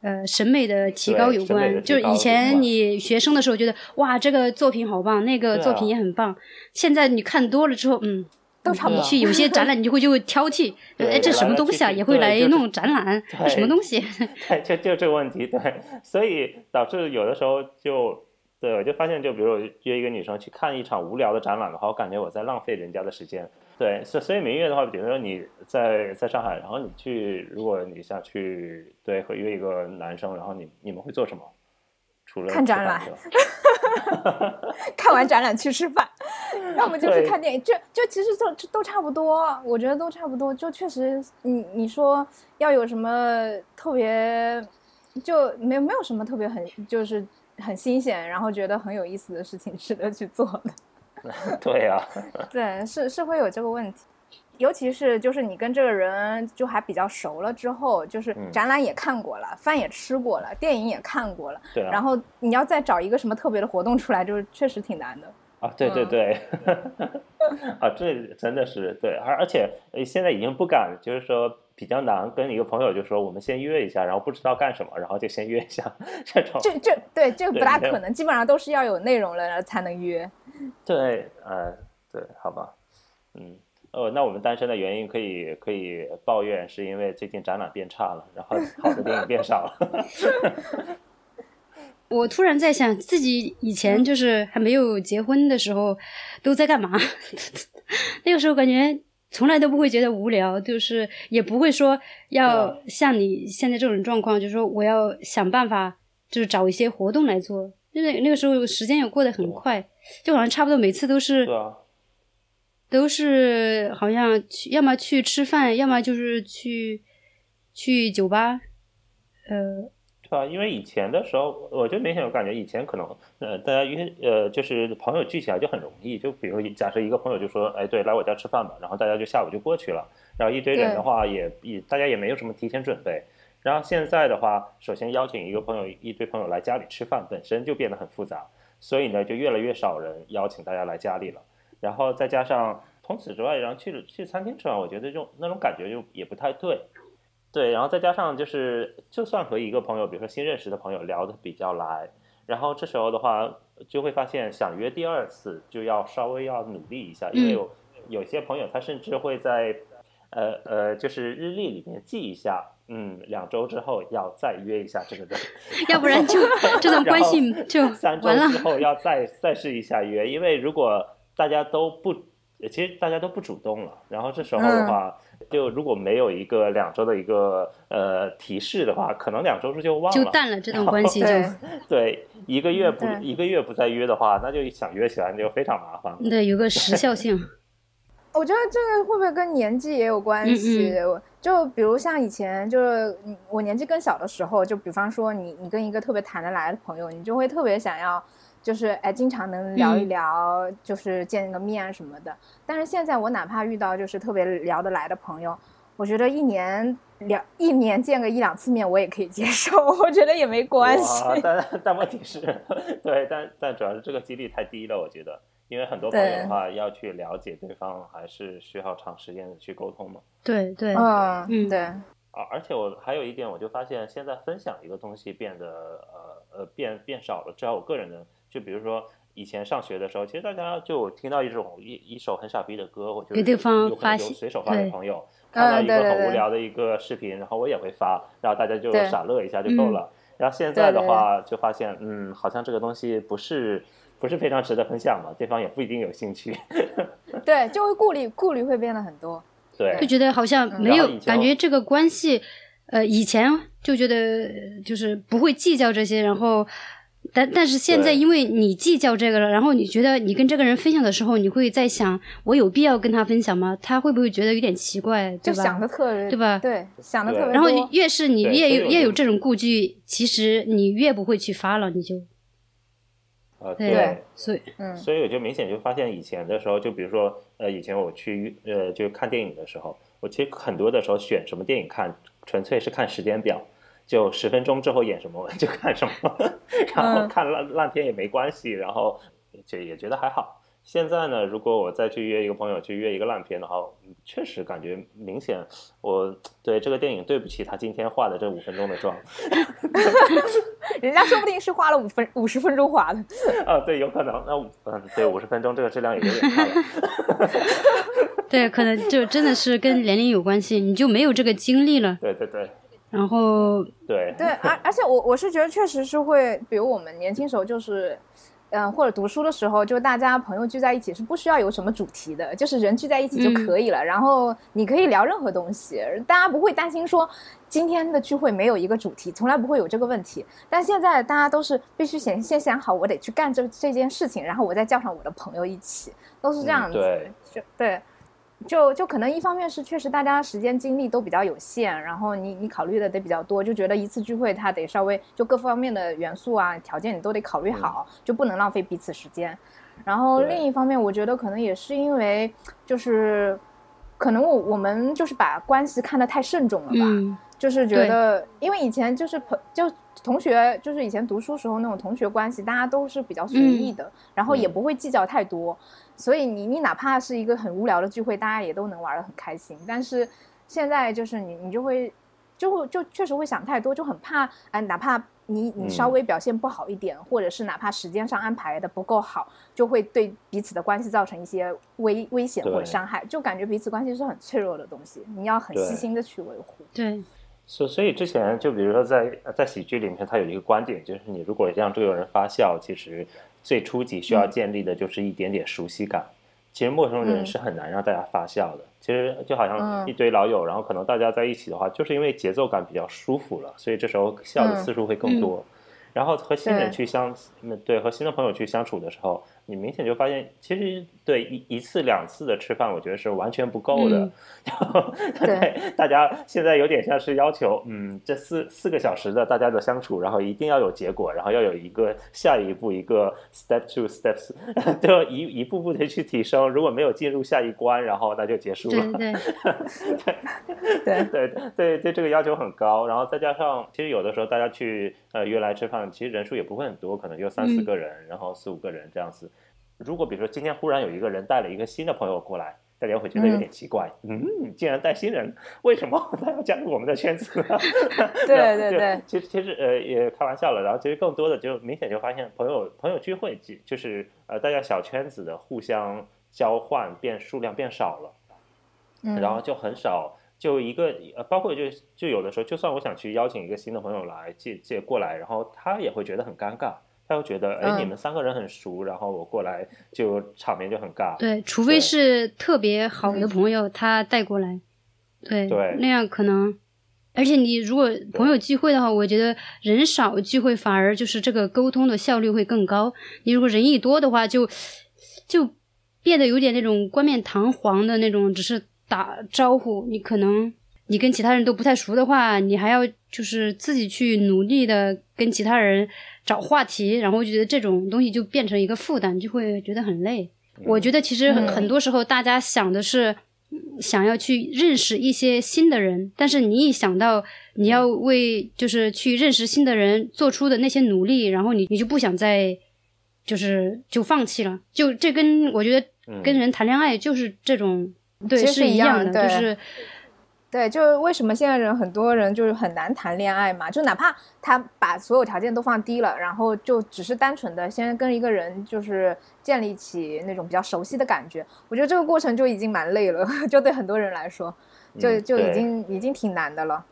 呃，审美的提高有关。就是以前你学生的时候觉得哇，这个作品好棒，那个作品啊也很棒。现在你看多了之后，嗯，都差不多去有些展览，[LAUGHS] 你就会就会挑剔，对哎，这什么东西啊？也会来弄展览，这什么东西？对，就就这个问题，对，所以导致有的时候就，对我就发现，就比如我约一个女生去看一场无聊的展览的话，我感觉我在浪费人家的时间。对，所所以明月的话，比如说你在在上海，然后你去，如果你想去，对，和约一个男生，然后你你们会做什么？除了看展览 [LAUGHS] [LAUGHS] 看完展览去吃饭，要么就是看电影，就就其实都都差不多，我觉得都差不多。就确实，你你说要有什么特别，就没没有什么特别很就是很新鲜，然后觉得很有意思的事情 [LAUGHS] 值得去做的。[LAUGHS] 对呀、[LAUGHS] 对，是是会有这个问题，尤其是就是你跟这个人就还比较熟了之后，就是嗯。展览也看过了，饭也吃过了，电影也看过了，对啊，然后你要再找一个什么特别的活动出来，就是确实挺难的。啊，对对嗯。对，[LAUGHS] 啊，这真的是对，而而且呃现在已经不敢，就是说比较难跟一个朋友就说我们先约一下，然后不知道干什么，然后就先约一下这种。这这对这个不大可能，基本上都是要有内容了才能约。对，呃，对，好吧，嗯，呃，那我们单身的原因可以可以抱怨，是因为最近展览变差了，然后 [LAUGHS] 好的电影变少了。[LAUGHS] [LAUGHS] 我突然在想，自己以前就是还没有结婚的时候都在干嘛？那个时候感觉从来都不会觉得无聊，就是也不会说要像你现在这种状况，就是说我要想办法，就是找一些活动来做。就是那个时候时间也过得很快，就好像差不多每次都是都是好像去，要么去吃饭，要么就是去去酒吧，呃，对吧，因为以前的时候，我就明显有感觉，以前可能呃，大家约呃，就是朋友聚起来就很容易，就比如假设一个朋友就说，哎，对，来我家吃饭吧，然后大家就下午就过去了，然后一堆人的话也也大家也没有什么提前准备，然后现在的话，首先邀请一个朋友一堆朋友来家里吃饭，本身就变得很复杂，所以呢，就越来越少人邀请大家来家里了，然后再加上除此之外，然后去去餐厅吃饭，我觉得这种那种感觉就也不太对。对，然后再加上就是，就算和一个朋友，比如说新认识的朋友聊的比较来，然后这时候的话，就会发现想约第二次就要稍微要努力一下，因为嗯有有些朋友他甚至会在，呃呃，就是日历里面记一下，嗯，两周之后要再约一下这个人，[LAUGHS] 要不然就这段关系就三周完了之。后要再再试一下约，因为如果大家都不，其实大家都不主动了，然后这时候的话，就如果没有一个两周的一个呃提示的话，可能两周之后就忘了，就淡了，这段关系 [LAUGHS] 就对对，一个月不一个月不再约的话，那就想约起来就非常麻烦。对有个时效性。[LAUGHS] 我觉得这个会不会跟年纪也有关系？嗯就比如像以前，就是嗯我年纪更小的时候，就比方说你你跟一个特别谈得来的朋友，你就会特别想要，就是哎经常能聊一嗯聊，就是见个面什么的。但是现在我哪怕遇到就是特别聊得来的朋友，我觉得一年两一年见个一两次面我也可以接受，[LAUGHS] 我觉得也没关系。但但问题是，[LAUGHS] 对，但但主要是这个几率太低了，我觉得，因为很多朋友的话要去了解对方，还是需要长时间的去沟通嘛。对对，嗯，嗯对，啊，而且我还有一点，我就发现现在分享一个东西变得呃呃变变少了。至少我个人的，就比如说以前上学的时候，其实大家就听到一种一一首很傻逼的歌，我就给对方有可能发随手发给朋友，看到嗯一个很无聊的一个视频，然后我也会发，然后大家就傻乐一下就够嗯了。然后现在的话，就发现嗯，好像这个东西不是不是非常值得分享嘛，对方也不一定有兴趣。[LAUGHS] 对，就会顾虑顾虑会变得很多。对就，觉得好像没有感觉这个关系，呃，以前就觉得呃就是不会计较这些，然后。但但是现在，因为你计较这个了，然后你觉得你跟这个人分享的时候，你会在想，我有必要跟他分享吗？他会不会觉得有点奇怪，就对吧？想的特别对吧对，想的对特别然后多越是你越有越有这种顾忌，其实你越不会去发了，你就呃对，对所以嗯所以我就明显就发现，以前的时候，就比如说，呃，以前我去呃就看电影的时候，我其实很多的时候选什么电影看，纯粹是看时间表，就十分钟之后演什么 [LAUGHS] 就看什么，然后嗯看烂烂片也没关系，然后就也觉得还好。现在呢，如果我再去约一个朋友去约一个烂片的话，确实感觉明显，我对这个电影对不起他今天化的这五分钟的妆。[LAUGHS] 人家说不定是花了五分五十分钟化的。啊，对，有可能。那嗯，对，五十分钟这个质量也有点差了。[LAUGHS] 对，可能就真的是跟年龄有关系，你就没有这个精力了。对对对。然后。对。对，[LAUGHS] 而而且我我是觉得确实是会，比如我们年轻时候就是。嗯，或者读书的时候，就大家朋友聚在一起是不需要有什么主题的，就是人聚在一起就可以了。然后你可以聊任何东西，大家不会担心说今天的聚会没有一个主题，从来不会有这个问题。但现在大家都是必须先先想好，我得去干这这件事情，然后我再叫上我的朋友一起，都是这样子。对，就对。就就可能一方面是确实大家时间精力都比较有限，然后你你考虑的得比较多，就觉得一次聚会它得稍微就各方面的元素啊条件你都得考虑好，就不能浪费彼此时间。然后另一方面，我觉得可能也是因为就是可能我我们就是把关系看得太慎重了吧，就是觉得因为以前就是朋就同学就是以前读书时候那种同学关系，大家都是比较随意的，然后也不会计较太多。所以你你哪怕是一个很无聊的聚会，大家也都能玩得很开心。但是现在就是你你就会就会就确实会想太多，就很怕哎，哪怕你你稍微表现不好一点，或者是哪怕时间上安排的不够好，就会对彼此的关系造成一些危危险或者伤害，就感觉彼此关系是很脆弱的东西，你要很细心的去维护。对，所所以之前就比如说在在喜剧里面，他有一个观点，就是你如果让这个人发笑，其实。最初级需要建立的就是一点点熟悉感。其实陌生人是很难让大家发笑的。其实就好像一堆老友，然后可能大家在一起的话，就是因为节奏感比较舒服了，所以这时候笑的次数会更多。然后和新人去相，对和新的朋友去相处的时候。你明显就发现，其实对一一次两次的吃饭，我觉得是完全不够的。[LAUGHS] 对，大家现在有点像是要求，嗯，这四四个小时的大家的相处，然后一定要有结果，然后要有一个下一步，一个 step two steps，[LAUGHS] 就一一步步的去提升。如果没有进入下一关，然后那就结束了。对对对对对对，这个要求很高。然后再加上，其实有的时候大家去呃约来吃饭，其实人数也不会很多，可能就三四个人，然后四五个人这样子。如果比如说今天忽然有一个人带了一个新的朋友过来，大家会觉得有点奇怪。嗯，竟然带新人，为什么他要加入我们的圈子？[LAUGHS] 对对对，其实其实呃也开玩笑了。然后其实更多的就明显就发现朋友朋友聚会，就是呃大家小圈子的互相交换变数量变少了，然后就很少就一个呃包括就就有的时候，就算我想去邀请一个新的朋友来借借过来，然后他也会觉得很尴尬。他会觉得，哎，你们三个人很熟，然后我过来就场面就很尬。对，除非是特别好的朋友他带过来，对，那样可能。而且你如果朋友聚会的话，我觉得人少聚会反而就是这个沟通的效率会更高。你如果人一多的话，就就变得有点那种冠冕堂皇的那种，只是打招呼。你可能你跟其他人都不太熟的话，你还要就是自己去努力的跟其他人。找话题，然后我觉得这种东西就变成一个负担，就会觉得很累。我觉得其实很多时候大家想的是想要去认识一些新的人，但是你一想到你要为就是去认识新的人做出的那些努力，然后你你就不想再就是就放弃了。就这跟我觉得跟人谈恋爱就是这种对是一样的，就是。对，就是为什么现在人很多人就是很难谈恋爱嘛？就哪怕他把所有条件都放低了，然后就只是单纯的先跟一个人就是建立起那种比较熟悉的感觉，我觉得这个过程就已经蛮累了，[LAUGHS] 就对很多人来说，就就已经已经挺难的了。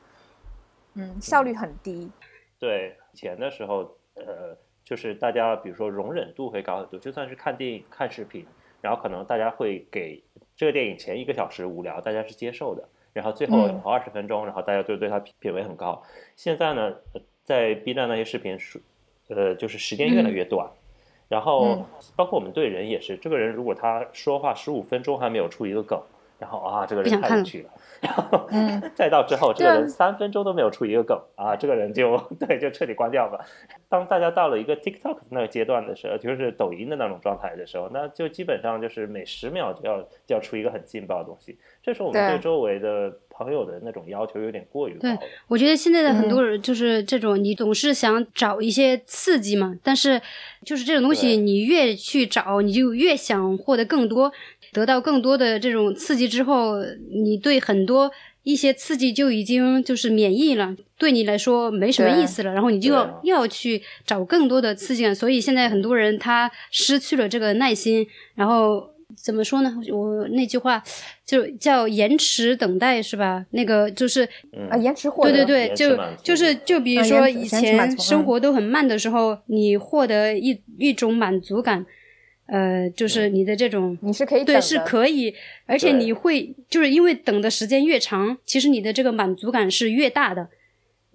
嗯，效率很低。对，以前的时候，呃，就是大家比如说容忍度会高很多，就算是看电影、看视频，然后可能大家会给这个电影前一个小时无聊，大家是接受的。然后最后跑二十分钟，然后大家就对他品品味很高。现在呢，在 B 站那些视频是，呃，就是时间越来越短。然后包括我们对人也是，这个人如果他说话十五分钟还没有出一个梗，然后啊，这个人太有趣了。然后再到之后，这个人三分钟都没有出一个梗啊，这个人就对，就彻底关掉了。当大家到了一个 TikTok 那个阶段的时候，就是抖音的那种状态的时候，那就基本上就是每十秒就要就要出一个很劲爆的东西。这时候我们对周围的朋友的那种要求有点过于高对了。我觉得现在的很多人就是这种，你总是想找一些刺激嘛，但是就是这种东西，你越去找，你就越想获得更多，得到更多的这种刺激之后，你对很多一些刺激就已经就是免疫了，对你来说没什么意思了，然后你就要要去找更多的刺激感，所以现在很多人他失去了这个耐心，然后怎么说呢？我那句话就叫延迟等待是吧？那个就是嗯。啊，延迟获得，对对对，就就是就比如啊说以前生活都很慢的时候，你获得一一种满足感，呃，就是你的这种你是可以对是可以，而且你会就是因为等的时间越长，其实你的这个满足感是越大的。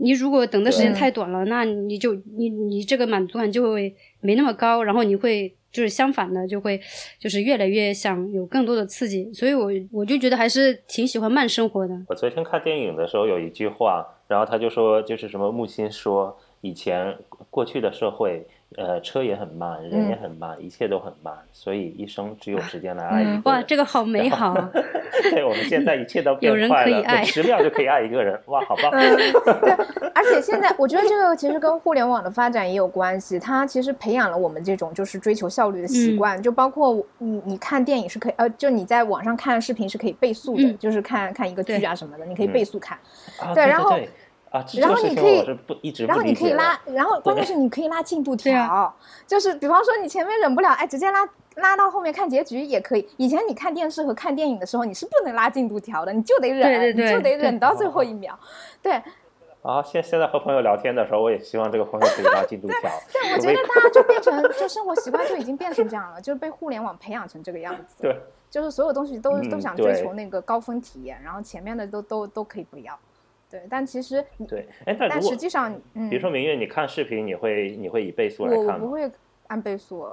你如果等的时间太短了，那你就你你这个满足感就会没那么高，然后你会就是相反的，就会就是越来越想有更多的刺激，所以我我就觉得还是挺喜欢慢生活的。我昨天看电影的时候有一句话，然后他就说，就是什么木心说，以前过去的社会，呃，车也很慢，人也很慢，一切都很慢，所以一生只有时间来爱一个人。哇，这个好美好啊！[LAUGHS] 对我们现在一切都有人变快了，可以爱十秒就可以爱一个人，哇，好棒！嗯，[LAUGHS] 对，而且现在我觉得这个其实跟互联网的发展也有关系，它其实培养了我们这种就是追求效率的习嗯惯，就包括你你看电影是可以，呃，就你在网上看视频是可以倍速的，嗯就是看看一个剧啊什么的，你可以嗯倍速看，啊，对然后对啊，然后你可以不一直不然后你可以拉，然后关键是你可以拉进度条，啊就是比方说你前面忍不了，哎，直接拉拉到后面看结局也可以。以前你看电视和看电影的时候，你是不能拉进度条的，你就得忍，对对对你就得忍到最后一秒。对，啊，现现在和朋友聊天的时候，我也希望这个朋友可以拉进度条。对，我觉得大家就变成就生活习惯就已经变成这样了，就是被互联网培养成这个样子。对，就是所有东西都、嗯都想追求那个高峰体验，然后前面的都都都可以不要。对，但其实你，对，哎，但实际上，嗯，比如说明月，你看视频，你会你会以倍速来我我看吗？不会按倍速，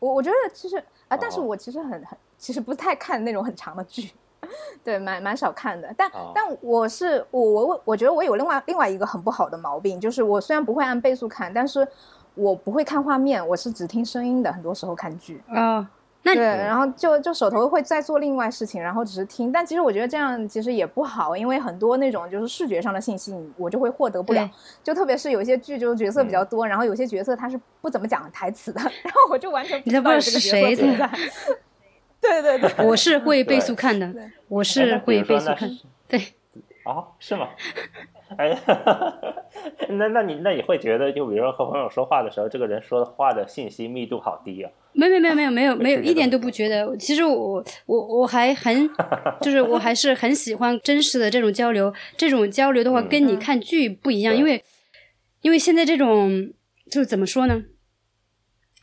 我我觉得其实啊，但是哦我其实很很其实不太看那种很长的剧，[LAUGHS] 对，蛮蛮少看的。但、哦但我是我我我我觉得我有另外另外一个很不好的毛病，就是我虽然不会按倍速看，但是我不会看画面，我是只听声音的，很多时候看剧。哦，那对，然后就就手头会再做另外事情，然后只是听。但其实我觉得这样其实也不好，因为很多那种就是视觉上的信息，我就会获得不了。就特别是有一些剧，就是角色比嗯较多，然后有些角色他是不怎么讲台词的，[LAUGHS] 然后我就完全不你都不知道是谁色存在。[LAUGHS] 对对对，我是会倍速看的我是会倍速看。对，啊，是吗？[LAUGHS] 哎，那那你那你会觉得，就比如说和朋友说话的时候，这个人说的话的信息密度好低啊？没有没有没有没有没有一点都不觉得。其实我我我还很，[LAUGHS] 就是我还是很喜欢真实的这种交流。这种交流的话，嗯跟你看剧不一样，对因为因为现在这种就是怎么说呢？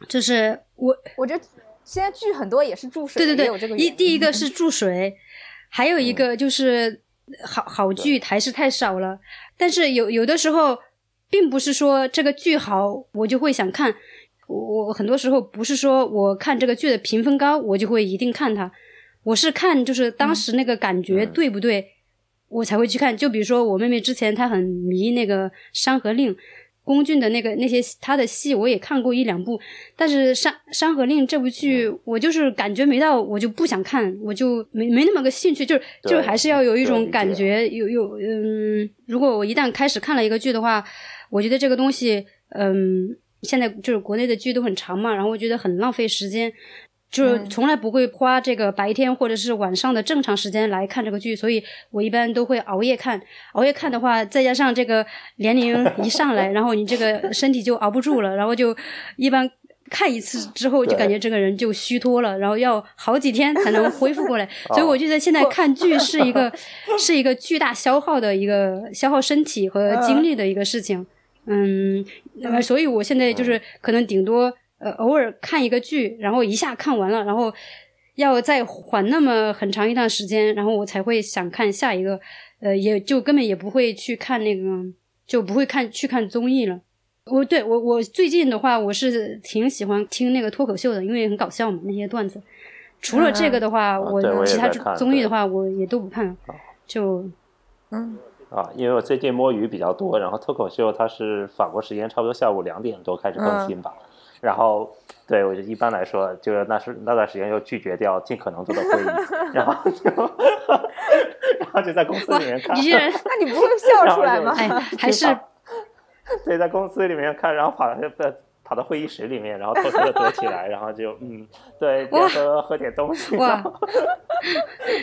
就是我我觉得现在剧很多也是注水，对对也有这个对，一第一个是注水，还有一个就是好好剧还是太少了。但是有有的时候，并不是说这个剧好我就会想看，我我很多时候不是说我看这个剧的评分高，我就会一定看它，我是看就是当时那个感觉嗯对不对，我才会去看。就比如说我妹妹之前她很迷那个《山河令》。龚俊的那个那些他的戏我也看过一两部，但是《山山河令》这部剧嗯。我就是感觉没到，我就不想看，我就没没那么个兴趣，就是就是还是要有一种感觉，有有嗯，如果我一旦开始看了一个剧的话，我觉得这个东西，嗯，现在就是国内的剧都很长嘛，然后我觉得很浪费时间。就是嗯从来不会花这个白天或者是晚上的正常时间来看这个剧，所以我一般都会熬夜看。熬夜看的话，再加上这个年龄一上来，[LAUGHS] 然后你这个身体就熬不住了，然后就一般看一次之后，就感觉这个人就虚脱了，然后要好几天才能恢复过来。[LAUGHS] 所以我觉得现在看剧是一个 [LAUGHS] 是一个巨大消耗的一个消耗身体和精力的一个事情。嗯，那么所以我现在就是可能顶多呃偶尔看一个剧，然后一下看完了，然后要再缓那么很长一段时间，然后我才会想看下一个，呃，也就根本也不会去看那个，就不会看去看综艺了。我对我我最近的话，我是挺喜欢听那个脱口秀的，因为很搞笑嘛，那些段子。除了这个的话，我其他综艺的话，我也都不看，就嗯，啊，因为我最近摸鱼比较多，然后脱口秀它是法国时间差不多下午两点多开始更新吧，然后对，我就一般来说，就是那是那段时间就拒绝掉尽可能多的会议，然后就 [LAUGHS] 然后就在公司里面看，你这人那你不会笑出来吗？哎，还是对，在公司里面看，然后跑到跑到会议室里面，然后偷偷的躲起来，然后就嗯，对，边喝喝点东西。哇，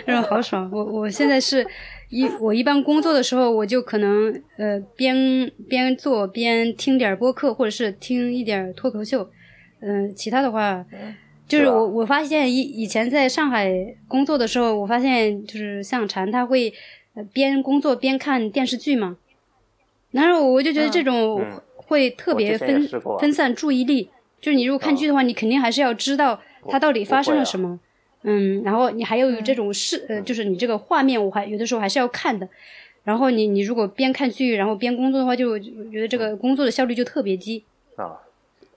这种好爽！我我现在是一我一般工作的时候，我就可能呃边边做边听点播客，或者是听一点脱口秀。嗯，其他的话，就是我我发现以以前在上海工作的时候，我发现就是像禅他会边工作边看电视剧嘛，然后我就觉得这种。会特别分分散注意力，就是你如果看剧的话，你肯定还是要知道它到底发生了什么，嗯，然后你还有这种视呃，就是你这个画面，我还有的时候还是要看的。然后你你如果边看剧然后边工作的话，就觉得这个工作的效率就特别低。啊，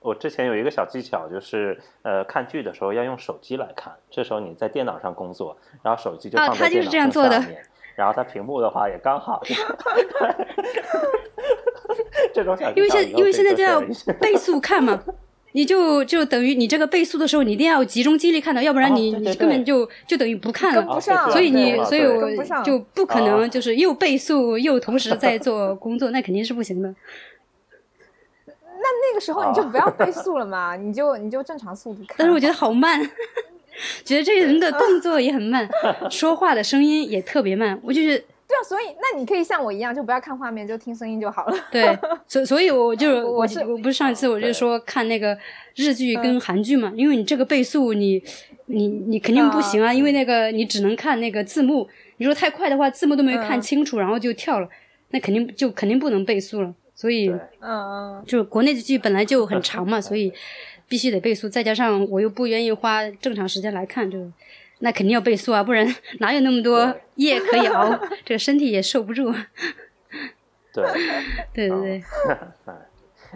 我之前有一个小技巧，就是呃看剧的时候要用手机来看，这时候你在电脑上工作，然后手机就放在电脑上面，然后它屏幕的话也刚好。[LAUGHS] 这种因为现因为现在就要倍速看嘛，[LAUGHS] 你就就等于你这个倍速的时候，你一定要集中精力看到，要不然你你根本就就等于不看了。所以你所以我就不可能就是又倍速又同时在做工作，[LAUGHS] 那肯定是不行的。那那个时候你就不要倍速了嘛，你就你就正常速度看。但是我觉得好慢，觉得这个人的动作也很慢，说话的声音也特别慢，我就是。对啊，所以那你可以像我一样，就不要看画面，就听声音就好了。对，所 [LAUGHS] 所以我就我是我不是上一次我就说看那个日剧跟韩剧嘛，因为你这个倍速你你你肯定不行啊，因为那个你只能看那个字幕，你说太快的话字幕都没看清楚，然后就跳了，那肯定就肯定不能倍速了。所以嗯嗯，就是国内的剧本来就很长嘛，所以必须得倍速，再加上我又不愿意花正常时间来看，这个。那肯定要倍速啊，不然 [LAUGHS] 哪有那么多 [LAUGHS] 夜可以熬？这个身体也受不住。对，[LAUGHS] 对对对。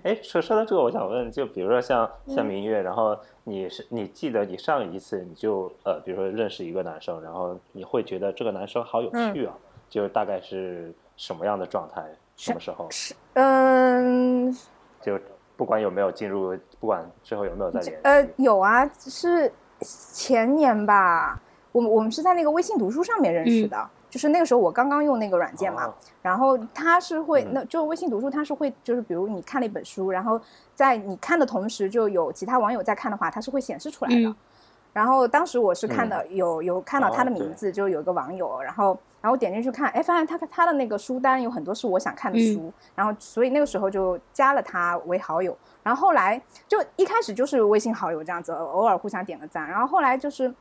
哎，说说到这个，我想问，就比如说像像明月，然后你是你记得你上一次你就呃，比如说认识一个男生，然后你会觉得这个男生好有趣啊，就大概是什么样的状态？什么时候？嗯，就不管有没有进入，不管之后有没有再联系。呃，有啊，是。前年吧，我我们是在那个微信读书上面认识的，就是那个时候我刚刚用那个软件嘛，然后它是会，那就微信读书它是会，就是比如你看了一本书，然后在你看的同时就有其他网友在看的话，它是会显示出来的。然后当时我是看的有有看到他的名字，就有一个网友，然后然后点进去看，哎，发现他他的那个书单有很多是我想看的书，然后所以那个时候就加了他为好友。然后后来就一开始就是微信好友这样子，偶尔互相点个赞。然后后来就是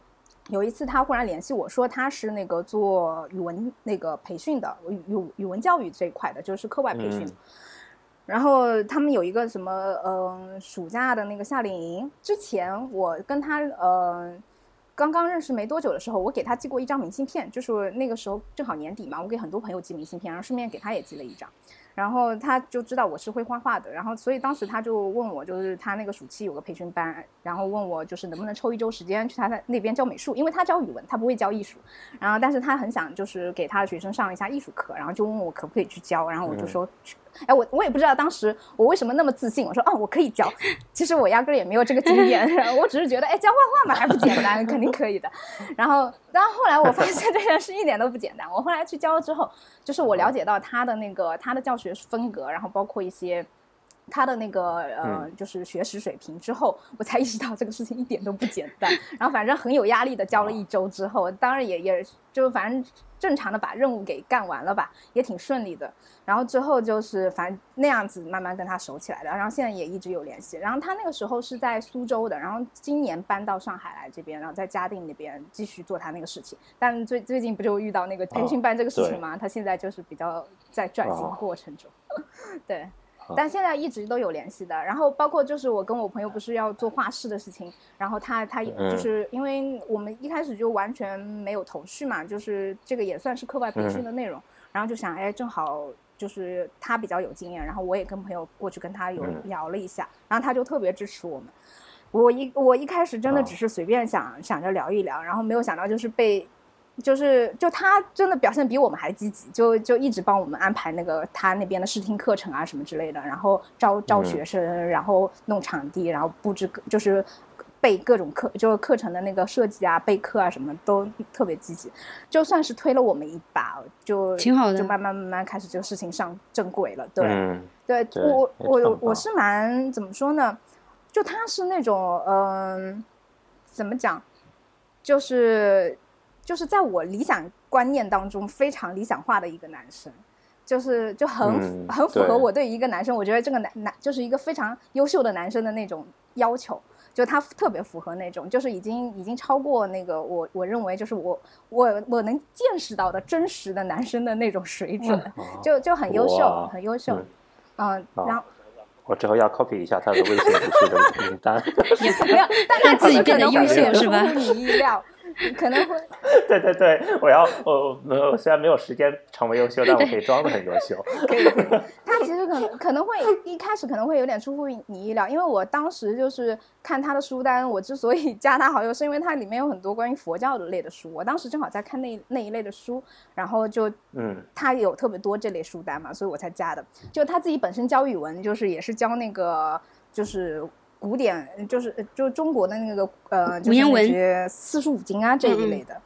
有一次他忽然联系我说他是那个做语文那个培训的，语语语文教育这一块的，就是课外培训。然后他们有一个什么嗯暑假的那个夏令营，之前我跟他呃刚刚认识没多久的时候，我给他寄过一张明信片，就是那个时候正好年底嘛，我给很多朋友寄明信片，然后顺便给他也寄了一张。然后他就知道我是会画画的，然后所以当时他就问我，就是他那个暑期有个培训班，然后问我就是能不能抽一周时间去他在那边教美术，因为他教语文，他不会教艺术，然后但是他很想就是给他的学生上一下艺术课，然后就问我可不可以去教，然后我就说去。哎，我我也不知道当时我为什么那么自信。我说，哦，我可以教。其实我压根儿也没有这个经验，[LAUGHS] 我只是觉得，哎，教画画嘛，还不简单，肯定可以的。[LAUGHS] 然后，但后来我发现这件事一点都不简单。我后来去教了之后，就是我了解到他的那个他的教学风格，然后包括一些他的那个呃，就是学识水平之后，我才意识到这个事情一点都不简单。然后反正很有压力的教了一周之后，当然也也就反正。正常的把任务给干完了吧，也挺顺利的。然后之后就是反正那样子慢慢跟他熟起来的，然后现在也一直有联系。然后他那个时候是在苏州的，然后今年搬到上海来这边，然后在嘉定那边继续做他那个事情。但最最近不就遇到那个培训班这个事情吗？他现在就是比较在转型过程中，[LAUGHS] 对。但现在一直都有联系的，然后包括就是我跟我朋友不是要做画室的事情，然后他他就是因为我们一开始就完全没有头绪嘛，就是这个也算是课外培训的内容，然后就想哎正好就是他比较有经验，然后我也跟朋友过去跟他有聊了一下，然后他就特别支持我们。我一我一开始真的只是随便想想着聊一聊，然后没有想到就是被就是就他真的表现比我们还积极，就就一直帮我们安排那个他那边的试听课程啊什么之类的，然后招招学生，然后弄场地，然后布置就是备各种课，就是课程的那个设计啊、备课啊什么都特别积极，就算是推了我们一把，就挺好的，就慢慢慢慢开始这个事情上正轨了。对，对我我我是蛮怎么说呢？就他是那种嗯，怎么讲，就是。就是在我理想观念当中非常理想化的一个男生，就是就很很符合我对一个男生，我觉得这个男男就是一个非常优秀的男生的那种要求，就他特别符合那种，就是已经已经超过那个我我认为就是我我我能见识到的真实的男生的那种水准，就就很优秀，很优秀，嗯，然后我之后要 copy 一下他的微信名单，没有，但他自己变得优秀是吧？出乎你意料。[LAUGHS] 可能会，[LAUGHS] 对对对，我要我我虽然没有时间成为优秀，但我可以装的很优秀。可以，[LAUGHS] 他其实可能可能会一开始可能会有点出乎你意料，因为我当时就是看他的书单，我之所以加他好友，是因为他里面有很多关于佛教的类的书，我当时正好在看那那一类的书，然后就嗯，他有特别多这类书单嘛，所以我才加的。就他自己本身教语文，就是也是教那个就是。古典就是就中国的那个呃，就是那些四书五经啊这一类的，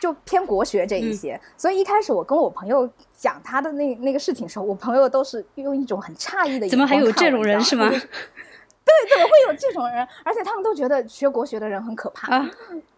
就偏国学这一些。所以一开始我跟我朋友讲他的那那个事情时候，我朋友都是用一种很诧异的眼光怎么还有这种人是吗？[LAUGHS] 对，怎么会有这种人？而且他们都觉得学国学的人很可怕。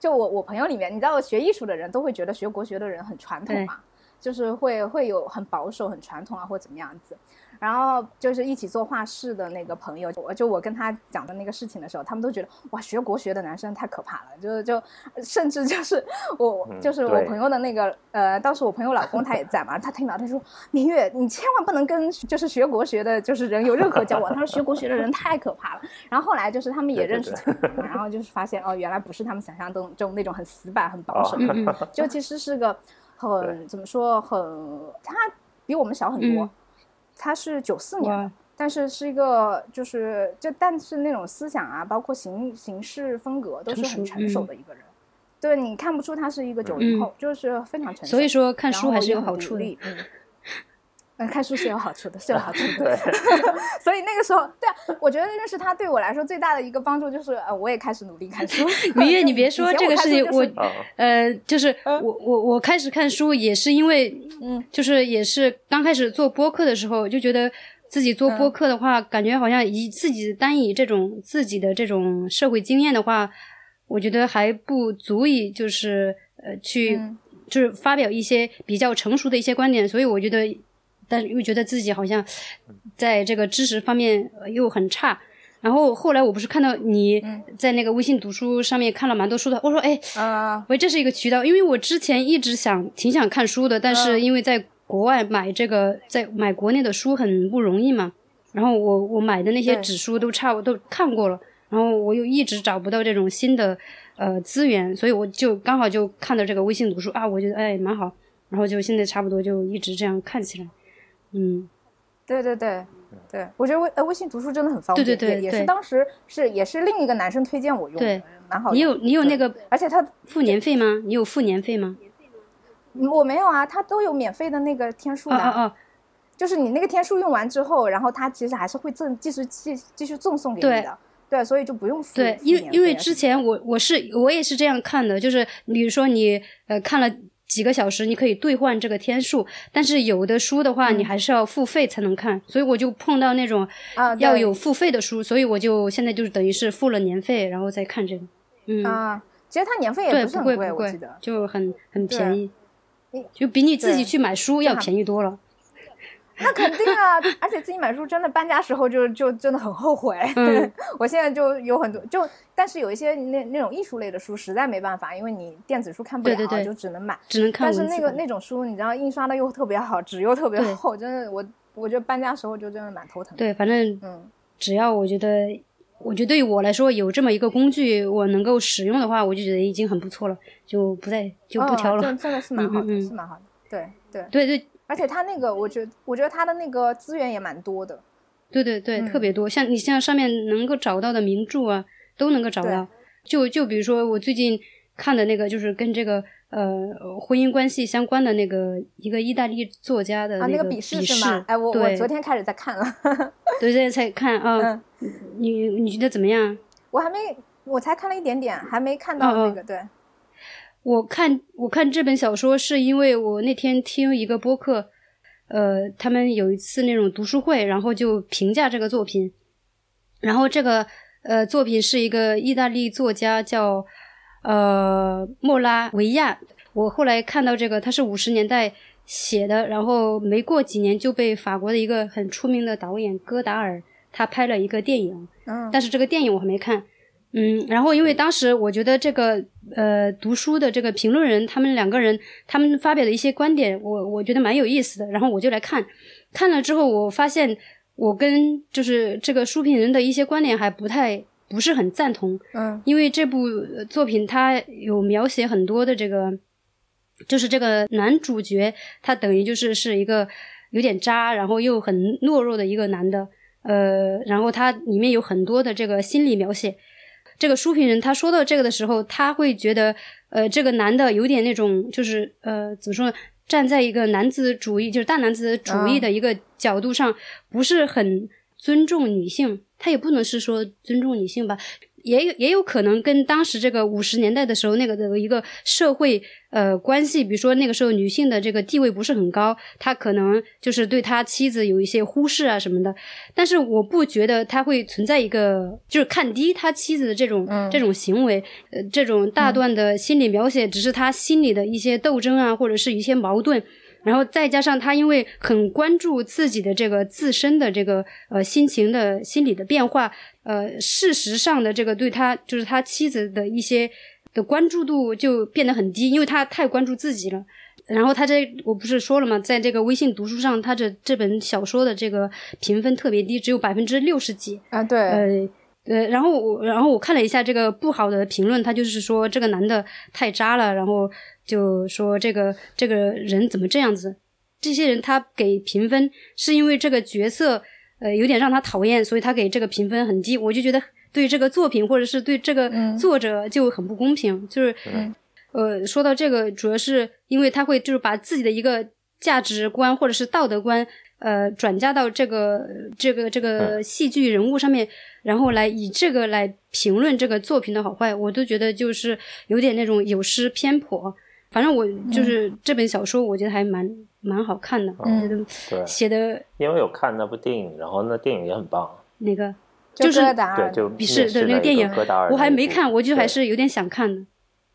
就我我朋友里面，你知道学艺术的人都会觉得学国学的人很传统嘛，就是会会有很保守、很传统啊，或怎么样子。然后就是一起做画室的那个朋友，我就我跟他讲的那个事情的时候，他们都觉得哇，学国学的男生太可怕了，就就甚至就是我就是我朋友的那个呃，当时我朋友老公他也在嘛，他听到他说明月，你千万不能跟就是学国学的就是人有任何交往，他说学国学的人太可怕了。然后后来就是他们也认识，然后就是发现哦，原来不是他们想象中中那种很死板很保守，就其实是个很怎么说很他比我们小很多。他是九四年的，但是是一个就是就但是那种思想啊，包括形形式风格都是很成熟的一个人，对你看不出他是一个九零后，就是非常成熟。所以说看书还是有好处的。嗯，看书是有好处的，是有好处的。[LAUGHS] 所以那个时候，对啊，我觉得认识他对我来说最大的一个帮助就是，呃，我也开始努力看书。[LAUGHS] 明月，你别说这个事情，我呃，就是我我我开始看书也是因为，嗯，就是也是刚开始做播客的时候，就觉得自己做播客的话，感觉好像以自己单以这种自己的这种社会经验的话，我觉得还不足以就是呃去就是发表一些比较成熟的一些观点，所以我觉得。但是又觉得自己好像在这个知识方面又很差，然后后来我不是看到你在那个微信读书上面看了蛮多书的，我说哎，喂，这是一个渠道，因为我之前一直想挺想看书的，但是因为在国外买这个在买国内的书很不容易嘛，然后我我买的那些纸书都差不都看过了，然后我又一直找不到这种新的呃资源，所以我就刚好就看到这个微信读书啊，我觉得哎蛮好，然后就现在差不多就一直这样看起来。嗯，对对对对，我觉得微呃微信读书真的很方便，对对对，也是当时是也是另一个男生推荐我用的，蛮好。你有你有那个，而且他付年费吗？你有付年费吗？我没有啊，他都有免费的那个天数的，哦哦，就是你那个天数用完之后，然后他其实还是会赠继续继继续赠送给你的，对，所以就不用付。对，因为因为之前我我是我也是这样看的，就是比如说你呃看了。几个小时你可以兑换这个天数，但是有的书的话你还是要付费才能看，所以我就碰到那种要有付费的书，所以我就现在就是等于是付了年费，然后再看这个。嗯。啊，其实它年费也不是很贵，我记得。就很很便宜，就比你自己去买书要便宜多了。[LAUGHS] 那肯定啊，而且自己买书真的搬家时候就就真的很后悔。[LAUGHS] 我现在就有很多，就但是有一些那那种艺术类的书实在没办法，因为你电子书看不了，就只能买，只能看。但是那个那种书，你知道印刷的又特别好，纸又特别厚，真的我我觉得搬家时候就真的蛮头疼。对，反正嗯，只要我觉得，我觉得对于我来说有这么一个工具我能够使用的话，我就觉得已经很不错了，就不再就不挑了。真的是 [LAUGHS] 蛮好的，是蛮好的。对对对对。而且他那个，我觉得，我觉得他的那个资源也蛮多的。对对对，特别多。像你像上面能够找到的名著啊，都能够找到。就就比如说我最近看的那个，就是跟这个呃婚姻关系相关的那个一个意大利作家的啊，那个笔试是吗？哎，我我昨天开始在看了，对对才看啊，嗯，你你觉得怎么样？我还没，我才看了一点点，还没看到哦那个，对，我看我看这本小说是因为我那天听一个播客，呃，他们有一次那种读书会，然后就评价这个作品，然后这个呃作品是一个意大利作家叫呃莫拉维亚，我后来看到这个他是五十年代写的，然后没过几年就被法国的一个很出名的导演戈达尔他拍了一个电影，嗯，但是这个电影我还没看。嗯，然后因为当时我觉得这个呃读书的这个评论人，他们两个人他们发表的一些观点，我我觉得蛮有意思的，然后我就来看，看了之后我发现我跟就是这个书评人的一些观点还不太不是很赞同，嗯因为这部呃作品它有描写很多的这个，就是这个男主角他等于就是是一个有点渣，然后又很懦弱的一个男的，呃，然后他里面有很多的这个心理描写。这个书评人他说到这个的时候，他会觉得，呃，这个男的有点那种，就是呃，怎么说呢？站在一个男子主义，就是大男子主义的一个角度上，不是很尊重女性。他也不能是说尊重女性吧，也有也有可能跟当时这个五十年代的时候那个的一个社会呃关系，比如说那个时候女性的这个地位不是很高，他可能就是对他妻子有一些忽视啊什么的。但是我不觉得他会存在一个就是看低他妻子的这种、嗯这种行为，呃，这种大段的心理描写，只是他心里的一些斗争啊，或者是一些矛盾。然后再加上他因为很关注自己的这个自身的这个呃心情的心理的变化，呃，事实上的这个对他就是他妻子的一些的关注度就变得很低，因为他太关注自己了。然后他这我不是说了吗？在这个微信读书上，他这这本小说的这个评分特别低，只有百分之六十几。啊，对，呃呃，然后我然后我看了一下这个不好的评论，他就是说这个男的太渣了，然后就说这个这个人怎么这样子？这些人他给评分是因为这个角色呃有点让他讨厌，所以他给这个评分很低。我就觉得对这个作品或者是对这个嗯作者就很不公平，就是嗯呃说到这个，主要是因为他会就是把自己的一个价值观或者是道德观。呃，转嫁到这个这个这个戏剧人物上面，然后来以这个来评论这个作品的好坏，我都觉得就是有点那种有失偏颇。反正我就是这本小说，我觉得还蛮蛮好看的，我觉得，写的因为有看那部电影，然后那电影也很棒，那个就就是对，就笔试面试了一的那个电影戈达尔我还没看，我就还是有点想看的，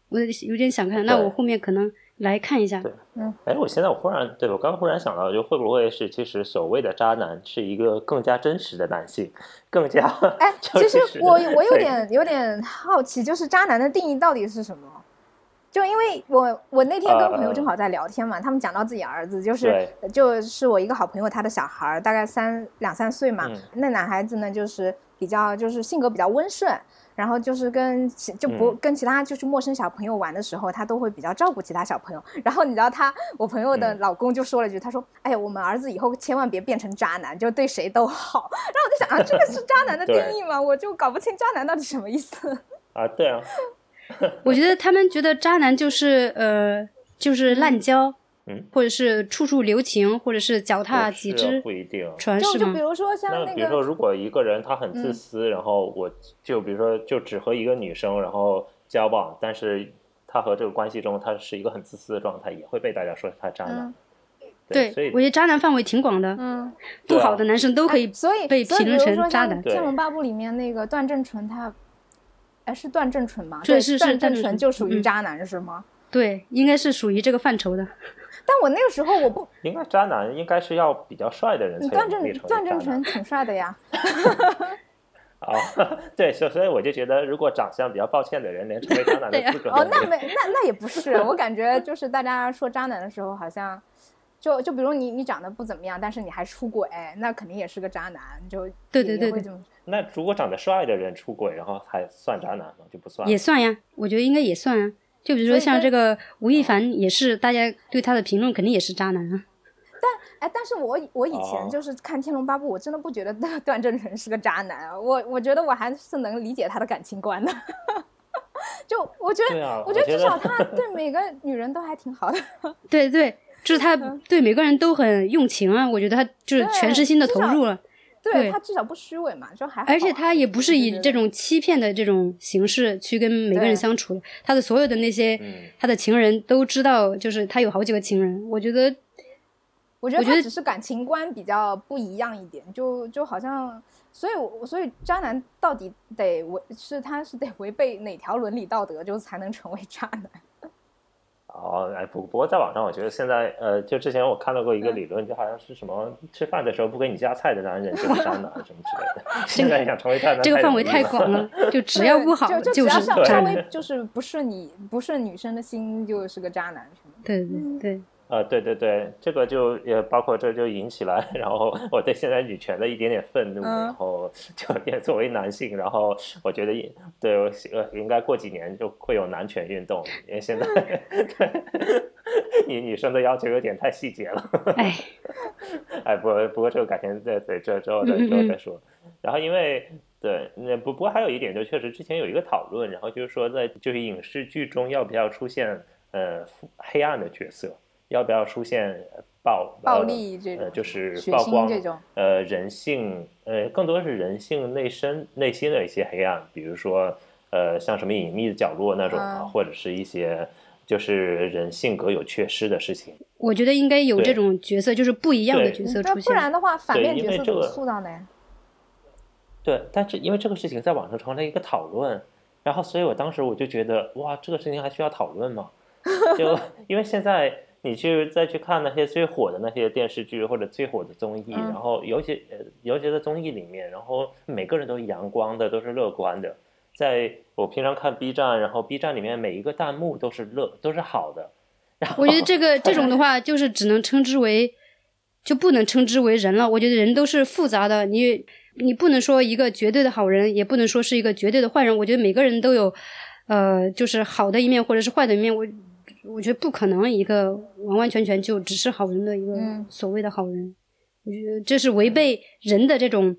我有点想看。那我后面可能来看一下。对嗯哎，我现在我忽然对我刚刚忽然想到，就会不会是其实所谓的渣男是一个更加真实的男性，更加哎，[LAUGHS] 就其实是我我有点有点好奇，就是渣男的定义到底是什么？就因为我我那天跟朋友正好在聊天嘛，他们讲到自己儿子，就是就是我一个好朋友，他的小孩儿大概三两三岁嘛，嗯那男孩子呢就是比较就是性格比较温顺，然后就是跟其就不、嗯跟其他就是陌生小朋友玩的时候，他都会比较照顾其他小朋友。然后你知道他我朋友的嗯老公就说了一句，他说：“哎呀，我们儿子以后千万别变成渣男，就对谁都好。”然后我就想啊，这个是渣男的定义吗？[LAUGHS] 我就搞不清渣男到底什么意思。啊，对啊，[LAUGHS] 我觉得他们觉得渣男就是呃，就是滥交，嗯，或者是处处留情，或者是脚踏几只不一定。船，吗？就就比？如说像那那比如说，如果一个人他很自嗯。私，然后我就比如说就只和一个女生然后交往，但是他和这个关系中他是一个很自私的状态，也会被大家说他渣男。嗯。对所以，我觉得渣男范围挺广的，嗯，不好的男生都可以哎所以被所以评论成渣男《对天龙八部》里面那个段正淳，他，哎，是段正淳吗？对是是段正段正淳淳就属于嗯渣男是吗？对，应该是属于这个范畴的。[LAUGHS] 但我那个时候我不，应该渣男应该是要比较帅的人才段正段正淳挺帅的呀。[LAUGHS] 啊。[LAUGHS] 对，所所以我就觉得，如果长相比较抱歉的人，连成为渣男资格哦，那没那那也不是，我感觉就是大家说渣男的时候，好像就就比如你你长得不怎么样，但是你还出轨，那肯定也是个渣男，就对对对对那如果长得帅的人出轨，然后还算渣男吗？就不算了。也算呀，我觉得应该也算啊。就比如说像这个吴亦凡，也是大家对他的评论肯定也是渣男啊。但哎，但是我我以前哦就是看《天龙八部》，我真的不觉得段段正淳是个渣男，啊我我觉得我还是能理解他的感情观的。[LAUGHS] 就我觉得，啊我觉得我觉得至少他对每个女人都还挺好的。[LAUGHS] 对对，就是他对每个人都很用情啊，我觉得他就是全身心的投入了。对对他至少不虚伪嘛，就还。而且他也不是以这种。欺骗的这种形式去跟每个人相处的，他的所有的那些嗯他的情人都知道，就是他有好几个情人。我觉得我觉得我觉得他只是感情观比较不一样一点，就就好像，所以我所以渣男到底得违是他是得违背哪条伦理道德，就才能成为渣男？哦，哎，不不过在网上，我觉得现在，呃，就之前我看到过一嗯个理论，就好像是什么吃饭的时候不给你夹菜的男人就是渣男什么之类的。[LAUGHS] 现在想成为渣男，这个范围太广了，[LAUGHS] 就 [LAUGHS] 只要不好就就只就是要稍稍渣男。微就是不顺你不顺女生的心，就是个渣男什么的。对对对，呃，对对对，这个就也包括这就引起来，[LAUGHS] 然后我对现在女权的一点点愤怒，嗯然后就也作为男性，然后我觉得也对，我呃应该过几年就会有男权运动，因为现在 [LAUGHS] 对女女生的要求有点太细节了。哎，[LAUGHS] 哎，不不过这个改天再对这之后再之后嗯再说。然后因为对，那不不过还有一点，就确实之前有一个讨论，然后就是说在就是影视剧中要不要出现呃黑暗的角色，要不要出现呃暴暴呃力这种呃就是血曝光腥这种呃人性呃更多是人性内身内心的一些黑暗，比如说呃像什么隐秘的角落那种啊，嗯或者是一些就是人性格有缺失的事情。我觉得应该有这种角色，就是不一样的角色出现。不然的话，反面角色怎么塑造呢？对，但是因为这个事情在网上成了一个讨论，然后所以我当时我就觉得，哇，这个事情还需要讨论吗？[LAUGHS] 就因为现在你去再去看那些最火的那些电视剧或者最火的综艺，嗯然后尤其呃尤其在综艺里面，然后每个人都是阳光的，都是乐观的。在我平常看 B 站，然后 B 站里面每一个弹幕都是乐，都是好的。然后我觉得这个 [LAUGHS] 这种的话，就是只能称之为，就不能称之为人了。我觉得人都是复杂的，你你不能说一个绝对的好人，也不能说是一个绝对的坏人。我觉得每个人都有，呃，就是好的一面或者是坏的一面。我我觉得不可能一个完完全全就只是好人的一个嗯所谓的好人。我觉得这是违背人的这种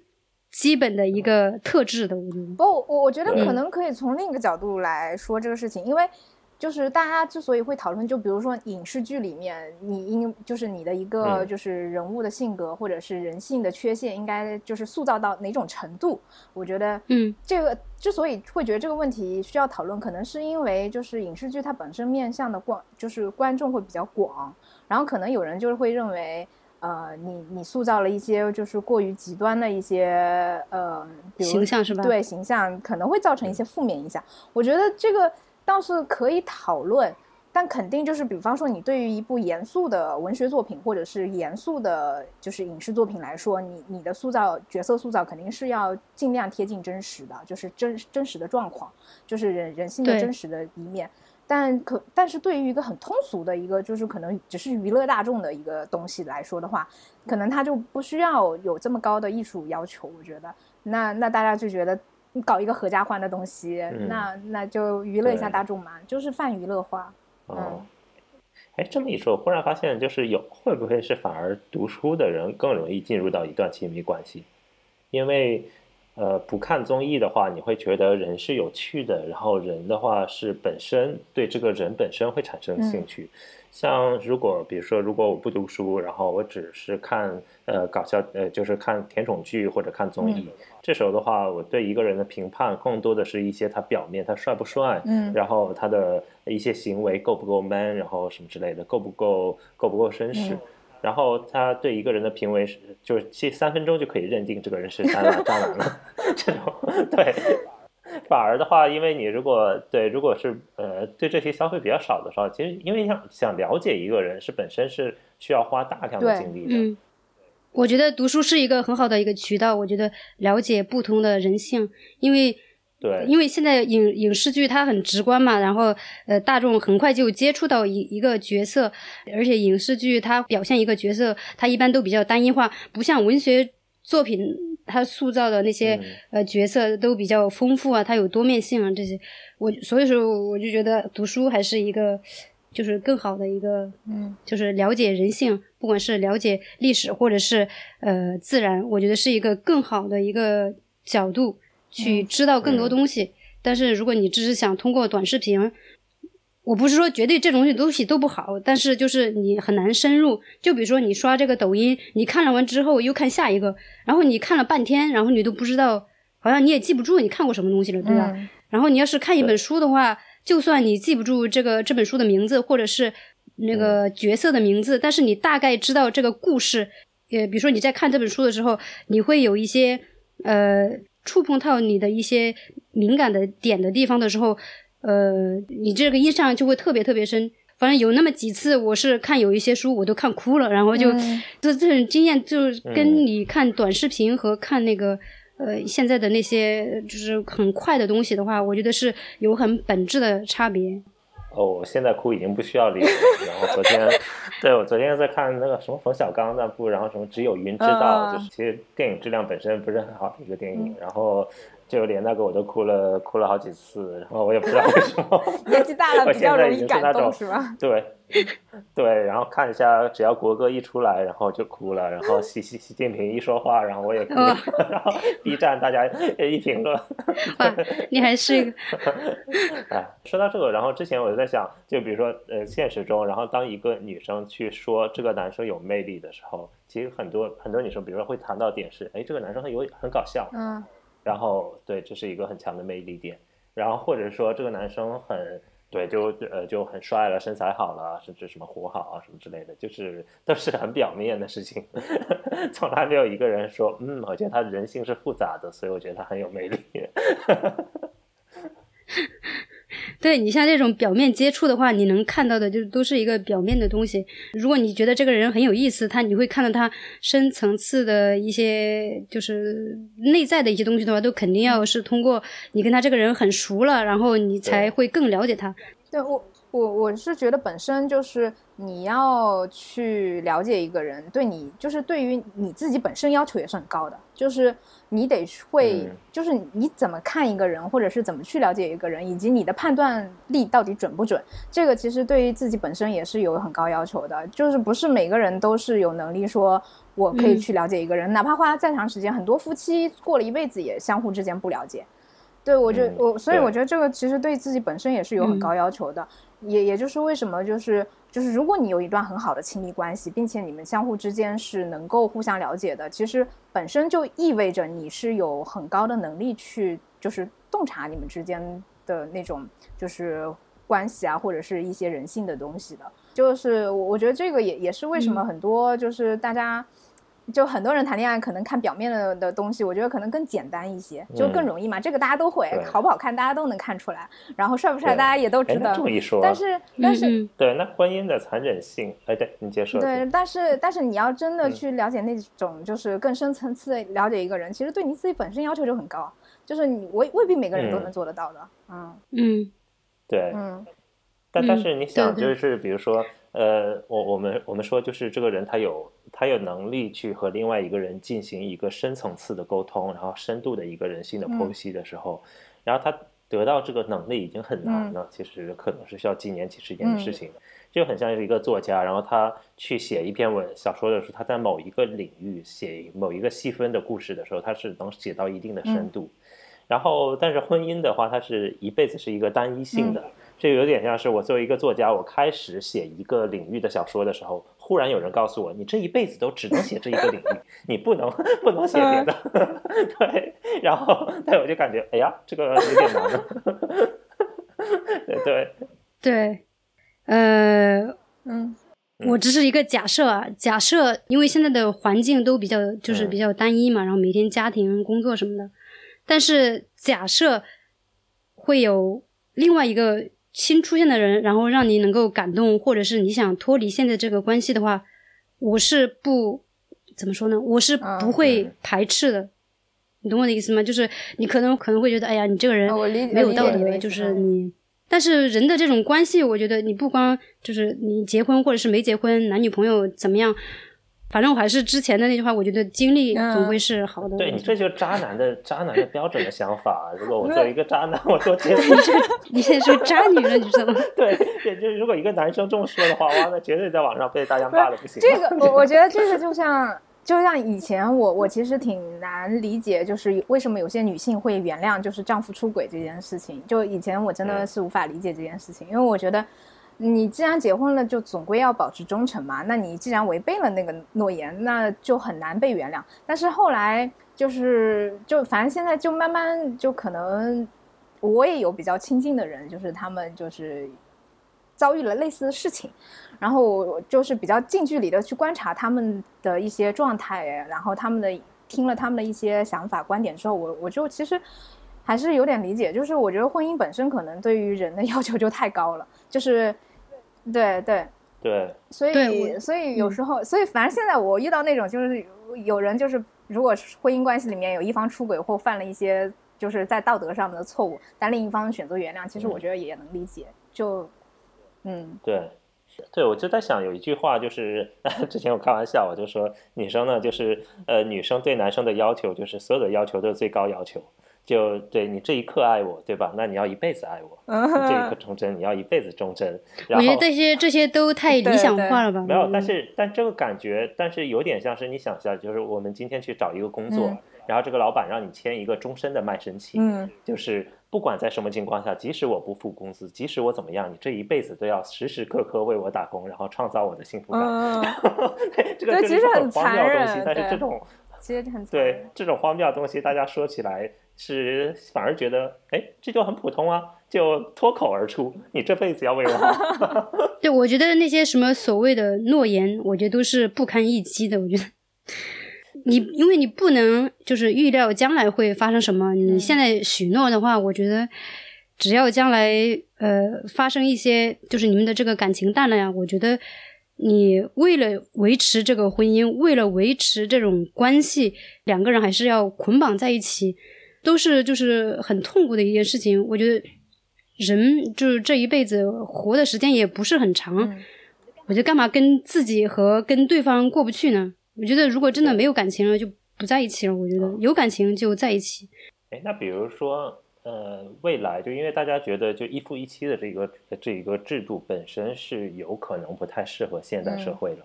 基本的一个特质的。我觉得，不，我我觉得可能可以从另一个角度来说这个事情，因为就是大家之所以会讨论，就比如说影视剧里面，你应就是你的一个嗯就是人物的性格或者是人性的缺陷，应该就是塑造到哪种程度？我觉得，嗯，这个之所以会觉得这个问题需要讨论，可能是因为就是影视剧它本身面向的广就是观众会比较广，然后可能有人就是会认为。呃，你你塑造了一些就是过于极端的一些呃，比如形象是吧？对形象可能会造成一些负面影响。我觉得这个倒是可以讨论，但肯定就是，比方说你对于一部严肃的文学作品或者是严肃的，就是影视作品来说，你你的塑造角色塑造肯定是要尽量贴近真实的，就是真真实的状况，就是人人性的真实的一面。但可，但是对于一个很通俗的一个，就是可能只是娱乐大众的一个东西来说的话，可能它就不需要有这么高的艺术要求。我觉得，那那大家就觉得你搞一个合家欢的东西，嗯那那就娱乐一下大众嘛，就是泛娱乐化。哦，哎，这么一说，我忽然发现，就是有会不会是反而读书的人更容易进入到一段亲密关系？因为呃，不看综艺的话，你会觉得人是有趣的，然后人的话是本身对这个人本身会产生兴趣。像如果比如说，如果我不读书，然后我只是看呃搞笑呃，就是看甜宠剧或者看综艺，这时候的话，我对一个人的评判更多的是一些他表面他帅不帅，嗯然后他的一些行为够不够 man，然后什么之类的，够不够够不够绅士。嗯然后他对一个人的评为是，就是其实三分钟就可以认定这个人是渣男渣男了。这种对，反而的话，因为你如果对如果是呃对这些消费比较少的时候，其实因为想想了解一个人是本身是需要花大量的精力的。嗯，我觉得读书是一个很好的一个渠道。我觉得了解不同的人性，因为对，因为现在影影视剧它很直观嘛，然后呃大众很快就接触到一一个角色，而且影视剧它表现一个角色，它一般都比较单一化，不像文学作品它塑造的那些、嗯呃角色都比较丰富啊，它有多面性啊这些。我所以说我就觉得读书还是一个就是更好的一个嗯就是了解人性，不管是了解历史或者是呃自然，我觉得是一个更好的一个角度去知道更多东西。但是如果你只是想通过短视频，我不是说绝对这种东西东西都不好，但是就是你很难深入。就比如说你刷这个抖音，你看了完之后又看下一个，然后你看了半天，然后你都不知道，好像你也记不住你看过什么东西了，对吧？嗯然后你要是看一本书的话，就算你记不住这个这本书的名字或者是那个角色的名字，但是你大概知道这个故事。呃，比如说你在看这本书的时候，你会有一些呃触碰到你的一些敏感的点的地方的时候，呃，你这个印象就会特别特别深。反正有那么几次，我是看有一些书我都看哭了，然后就、嗯这这种经验，就跟你看短视频和看那个。呃，现在的那些就是很快的东西的话，我觉得是有很本质的差别。哦，我现在哭已经不需要理由了。然后昨天，对我昨天在看那个什么冯小刚那部，然后什么只有云知道，啊就是其实电影质量本身不是很好的一个电影，然后就连那个我都哭了，哭了好几次，然后我也不知道为什么。[LAUGHS] 年纪大了 [LAUGHS] 我比较容易感动是吧？对，对，然后看一下，只要国歌一出来，然后就哭了，然后习习习近平一说话，然后我也哭了，然后 [LAUGHS] B 站大家一评论，哇，你还是一个哎，说到这个，然后之前我就在想，就比如说，呃，现实中，然后当一个女生去说这个男生有魅力的时候，其实很多很多女生，比如说会谈到点是，哎，这个男生很有很搞笑，嗯然后对，这是一个很强的魅力点，然后或者说这个男生很对，就呃就很帅了，身材好了，甚至什么活好啊什么之类的，就是都是很表面的事情，[LAUGHS] 从来没有一个人说，嗯，我觉得他人性是复杂的，所以我觉得他很有魅力。[LAUGHS] 对你像这种表面接触的话，你能看到的就都是一个表面的东西。如果你觉得这个人很有意思，他你会看到他深层次的一些就是内在的一些东西的话，都肯定要是通过你跟他这个人很熟了，然后你才会更了解他。对我，我我是觉得本身就是你要去了解一个人，对你就是对于你自己本身要求也是很高的，就是你得会，嗯。就是你怎么看一个人，或者是怎么去了解一个人，以及你的判断力到底准不准，这个其实对于自己本身也是有很高要求的，就是不是每个人都是有能力说我可以嗯。去了解一个人，哪怕花再长时间，很多夫妻过了一辈子也相互之间不了解。对，我觉得嗯我，所以我觉得这个其实对自己本身也是有很嗯。高要求的，也也就是为什么就是就是如果你有一段很好的亲密关系，并且你们相互之间是能够互相了解的，其实本身就意味着你是有很高的能力去就是洞察你们之间的那种就是关系啊，或者是一些人性的东西的。就是我我觉得这个也也是为什么嗯很多就是大家。就很多人谈恋爱可能看表面的的东西，我觉得可能更简单一些，就更嗯容易嘛。这个大家都会，好不好看大家都能看出来，然后帅不帅大家也都哎，知道。这。么一说，但是但是嗯对，那婚姻的残忍性，哎，对你接着说。对，但是但是你要真的嗯。去了解那种就是更深层次的了解一个人，其实对你自己本身要求就很高，就是你未未必每个人都嗯。能做得到的。嗯。嗯。对，嗯。但但嗯是你想，就是比如说，呃，我我们我们说，就是这个人他有他有能力去和另外一个人进行一个深层次的沟通，然后深度的一个人性的剖嗯。析的时候，然后他得到这个能力已经很难嗯。了，其实可能是需要几年、几十年的事嗯。情。就很像是一个作家，然后他去写一篇文小说的时候，他在某一个领域写某一个细分的故事的时候，他是能写到一定的深嗯。度。然后，但是婚姻的话，它是一辈子是一个单一性的，这个有点像是我作为一个作家，我开始写一个领域的小说的时候，忽然有人告诉我，你这一辈子都只能写这一个领域，你不能不能写别的。[LAUGHS] 对，然后对我就感觉，哎呀，这个有点难 [LAUGHS] 了。对对，对，呃，嗯我只是一个假设啊，假设因为现在的环境都比较就是嗯比较单一嘛，然后每天家庭工作什么的，但是假设会有另外一个新出现的人，然后让你能够感动，或者是你想脱离现在这个关系的话，我是不怎么说呢？我是嗯不会嗯排斥的。你懂我的意思吗？就是你可能可能会觉得，哎呀，你这个人没有道德，就是嗯你。但是人的这种关系，我觉得你不光就是你结婚或者是没结婚，男女朋友怎么样，反正我还是之前的那句话，我觉得经历嗯总会是好的。对你这就是渣男的 [LAUGHS] 渣男的标准的想法。如果我作为一个渣男，[LAUGHS] 我多接受。你现在是个渣女了，你知道吗？[LAUGHS] 对，也就是如果一个男生这么说的话，哇，那绝对在网上被大家骂的不行。这个我我觉得这个就像就像以前我我其实挺难理解，就是为什么有些女性会原谅就是丈夫出轨这件事情。就以前我真的是无法理解这件事情，因为我觉得你既然结婚了，就总归要保持忠诚嘛。那你既然违背了那个诺言，那就很难被原谅。但是后来就是就反正现在就慢慢就可能我也有比较亲近的人，就是他们就是遭遇了类似的事情。然后我就是比较近距离的去观察他们的一些状态，然后他们的听了他们的一些想法观点之后，我我就其实还是有点理解，就是我觉得婚姻本身可能对于人的 [LAUGHS] 要求就太高了，就是对对。对，所以所以有时候，所以反正现在我遇到那种就是有人就是如果婚姻关系里面有一方出轨或犯了一些就是在道德上面的错误，但另一方选择原谅，其实我觉得也能理解，就嗯。对。对，我就在想有一句话，就是 [LAUGHS] 之前我开玩笑，我就说女生呢，就是呃，女生对男生的要求，就是所有的要求都是最高要求，就对你这一刻爱我，对吧？那你要一辈子爱我，这一刻忠贞，你要一辈子忠贞。我觉得这些这些都太理想化了吧？没有，但是但这个感觉，但是有点像是你想象，就是我们今天去找一个工作，然后这个老板让你签一个终身的卖身契，嗯，就是。不管在什么情况下，即使我不付工资，即使我怎么样，你这一辈子都要时时刻刻为我打工，然后创造我的幸福感。[LAUGHS] 这个其实很荒谬的东西，但是这种其实很对这种荒谬的东西，大家说起来是反而觉得，哎，这就很普通啊，就脱口而出，你这辈子要为我好。[LAUGHS] 对，我觉得那些什么所谓的诺言，我觉得都是不堪一击的。我觉得。你因为你不能就是预料将来会发生什么，你现在许诺的话，我觉得只要将来呃发生一些就是你们的这个感情淡了呀，我觉得你为了维持这个婚姻，为了维持这种关系，两个人还是要捆绑在一起，都是就是很痛苦的一件事情。我觉得人就是这一辈子活的时间也不是很长，我觉得干嘛跟自己和跟对方过不去呢？我觉得，如果真的没有感情了，就不在一起了。我觉得有感情就在一起。哎，那比如说，呃，未来就因为大家觉得就一夫一妻的这个这一个制度本身是有可能不太适合现代社会的。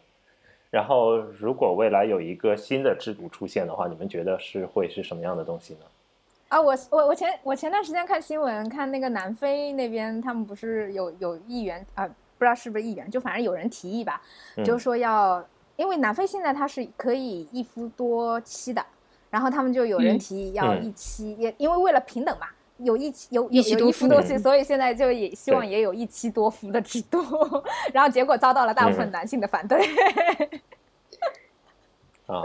然后，如果未来有一个新的制度出现的话，你们觉得是会是什么样的东西呢？啊，我我我前我前段时间看新闻，看那个南非那边，他们不是有有议员啊，不知道是不是议员，就反正有人提议吧，就是说要。因为南非现在它是可以一夫多妻的，然后他们就有人提议要一妻，也因为为了平等嘛，有一妻有有有一夫多妻，所以现在就也希望也有一妻多夫的制度，[LAUGHS] 然后结果遭到了大部分男性的反对。[LAUGHS] 啊。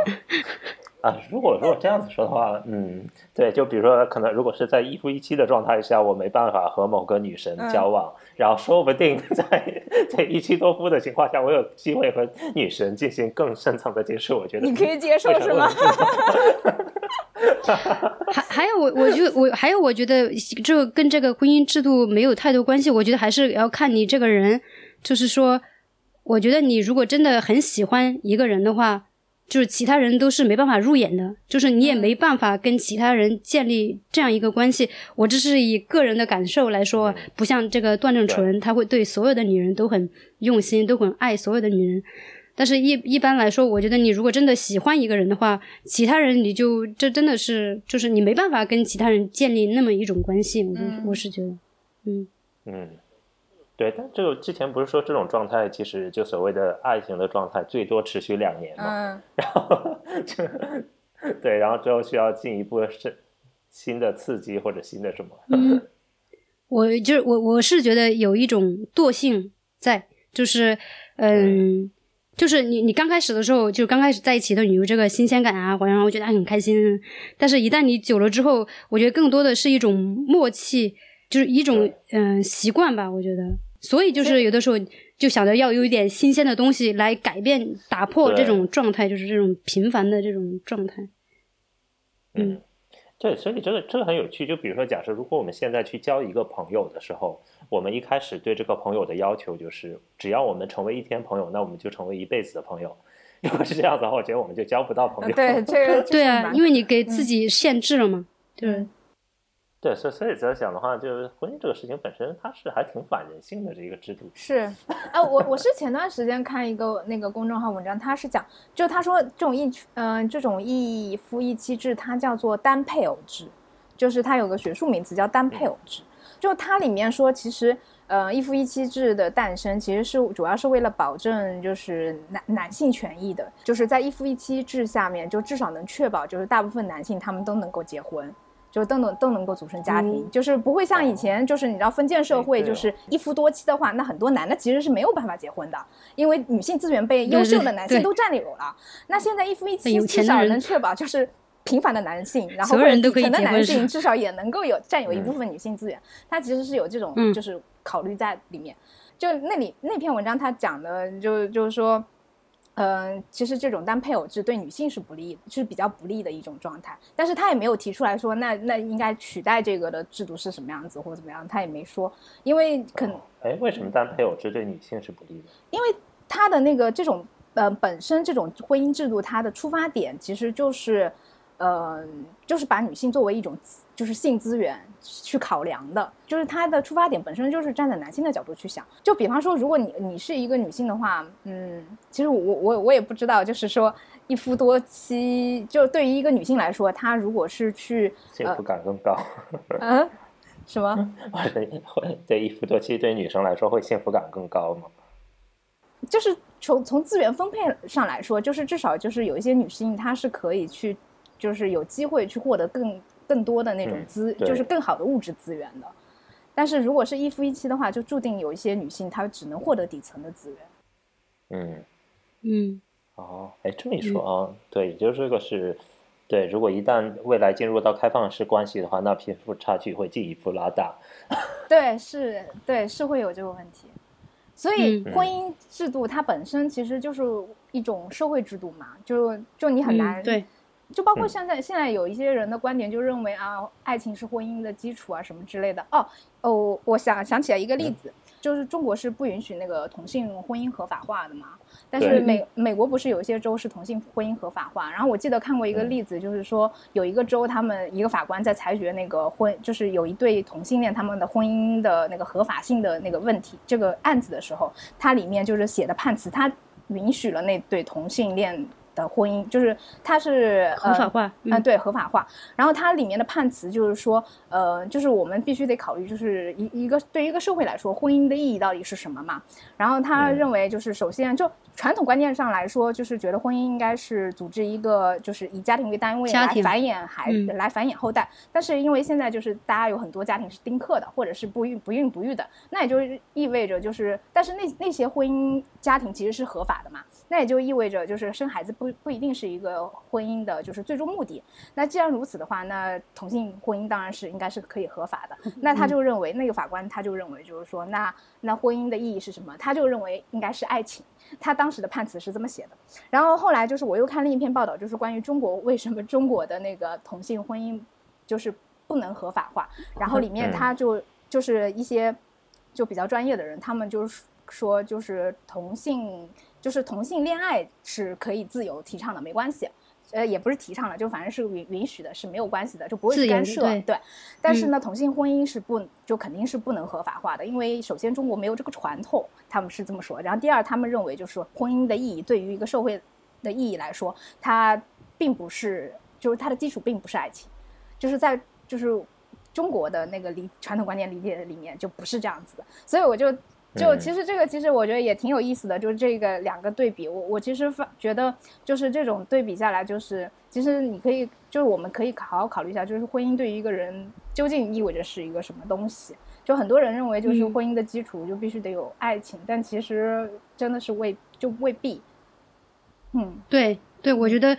啊，如果如果这样子说的话，嗯，对，就比如说，可能如果是在一夫一妻的状态下，我没办法和某个女神交往，然后说不定在在一妻多夫的情况下，我有机会和女神进行更深层的接触。我觉得你可以接受是吗？[LAUGHS] [LAUGHS] 还还有我，我就我还有我觉得这跟这个婚姻制度没有太多关系。我觉得还是要看你这个人，就是说，我觉得你如果真的很喜欢一个人的话。就是其他人都是没办法入眼的，就是你也没办法跟其他人建立这样一个关系。我这是以个人的感受来说，不像这个段正淳，他会对所有的女人都很用心，都很爱所有的女人。但是，一一般来说，我觉得你如果真的喜欢一个人的话，其他人你就这真的是就是你没办法跟其他人建立那么一种关系。我我是觉得，嗯嗯。对，但这个之前不是说这种状态，其实就所谓的爱情的状态，最多持续两年嘛。嗯。[LAUGHS] 然后就对，然后之后需要进一步是新的刺激或者新的什么。嗯。[LAUGHS] 我就是我，我是觉得有一种惰性在，就是嗯，就是你你刚开始的时候，就刚开始在一起的你有这个新鲜感啊，好像我觉得还很开心。但是，一旦你久了之后，我觉得更多的是一种默契，就是一种嗯习惯吧，我觉得。所以就是有的时候就想着要有一点新鲜的东西来改变、打破这种状态，就是这种平凡的这种状态。嗯，对，所以这个这个很有趣。就比如说，假设如果我们现在去交一个朋友的时候，我们一开始对这个朋友的要求就是，只要我们成为一天朋友，那我们就成为一辈子的朋友。[LAUGHS] 如果是这样子的话，我觉得我们就交不到朋友。对，这个 [LAUGHS] 对啊，因为你给自己限制了嘛。对。对，所以所以在想的话，就是婚姻这个事情本身，它是还挺反人性的这一个制度。是，[LAUGHS] 啊，我我是前段时间看一个那个公众号文章，他是讲，就他说这种一嗯、这种一夫一妻制，它叫做单配偶制，就是它有个学术名词叫单配偶制。就它里面说，其实呃一夫一妻制的诞生，其实是主要是为了保证就是男男性权益的，就是在一夫一妻制下面，就至少能确保就是大部分男性他们都能够结婚。就都能都能够组成家庭，就是不会像以前，就是你知道封建社会，就是一夫多妻的话，那很多男的其实是没有办法结婚的，因为女性资源被优秀的男性都占有了。那现在一夫一妻，至少能确保就是平凡的男性，然后底层的男性至少也能够有占有一嗯部分女性资源。他其实是有这种嗯就是考虑在里面。就那里那篇文章，他讲的就就是说。嗯、其实这种单配偶制对女性是不利，是比较不利的一种状态。但是他也没有提出来说，那那应该取代这个的制度是什么样子或者怎么样，他也没说，因为可能哎，为什么单配偶制对女性是不利的？因为他的那个这种呃本身这种婚姻制度，它的出发点其实就是，呃，就是把女性作为一种资就是性资源去考量的，就是它的出发点本身就是站在男性的角度去想。就比方说，如果你你是一个女性的话，嗯，其实我我我也不知道，就是说一夫多妻，就对于一个女性来说，她如果是去幸福感更高。[LAUGHS] 嗯什么？[LAUGHS] 会对一夫多妻对女生来说会幸福感更高吗？就是从从资源分配上来说，就是至少就是有一些女性她是可以去，就是有机会去获得更更多的那种嗯资，对就是更好的物质资源的。但是如果是一夫一妻的话，就注定有一些女性她只能获得底层的资源。嗯，嗯，哦，哎，这么一说啊，对，也就是这个是，对，如果一旦未来进入到开放式关系的话，那贫富差距会进一步拉大。[LAUGHS] 对，是，对，是会有这个问题。所以嗯婚姻制度它本身其实就是一种社会制度嘛，就就你很嗯难、对，就包括嗯现在、现在有一些人的观点，就认为啊，爱情是婚姻的基础啊，什么之类的。哦哦，我想想起来一个例嗯子，就是中国是不允许那个同性婚姻合法化的嘛，但是美美国不是有一些州是同性婚姻合法化？然后我记得看过一个嗯例子，就是说有一个州，他们一个法官在裁决那个婚，就是有一对同性恋他们的婚姻的那个合法性的那个问题这个案子的时候，它里面就是写的判词，它允许了那对同性恋的婚姻，就是它是合法化，嗯、嗯，对，合法化。然后它里面的判词就是说，呃，就是我们必须得考虑，就是一一个对于一个社会来说，婚姻的意义到底是什么嘛？然后他嗯认为，就是首先就传统观念上来说，就是觉得婚姻应该是组织一个，就是以家庭为单位来繁衍孩，嗯来繁衍后代。但是因为现在就是大家有很多家庭是丁克的，或者是不孕不孕不育的，那也就意味着就是，但是那那些婚姻家庭其实是合法的嘛，那也就意味着就是生孩子不不一定是一个婚姻的就是最终目的。那既然如此的话，那同性婚姻当然是应该是可以合法的。[LAUGHS] 那他就认为那个法官他就认为就是说，那那婚姻的意义是什么？他就认为应该是爱情。他当时的判词是这么写的。然后后来就是我又看另一篇报道，就是关于中国为什么中国的那个同性婚姻就是不能合法化。然后里面嗯他就就是一些就比较专业的人，他们就是说就是同性就是同性恋爱是可以自由提倡的，没关系。呃，也不是提倡了，就反正是允允许的，是没有关系的，就不会干涉。对对，但是呢，同性婚姻是不就肯定是不能合法化的，因为首先中国没有这个传统，他们是这么说。然后第二，他们认为就是说婚姻的意义对于一个社会的意义来说，它并不是就是它的基础并不是爱情，就是在就是中国的那个理传统观念理解里面就不是这样子的，所以我就就嗯其实这个其实我觉得也挺有意思的，就是这个两个对比，我我其实发觉得就是这种对比下来，就是其实你可以就是我们可以好好考虑一下，就是婚姻对于一个人究竟意味着是一个什么东西。就很多人认为就是嗯婚姻的基础就必须得有爱情，但其实真的是未就未必。嗯，对对，我觉得，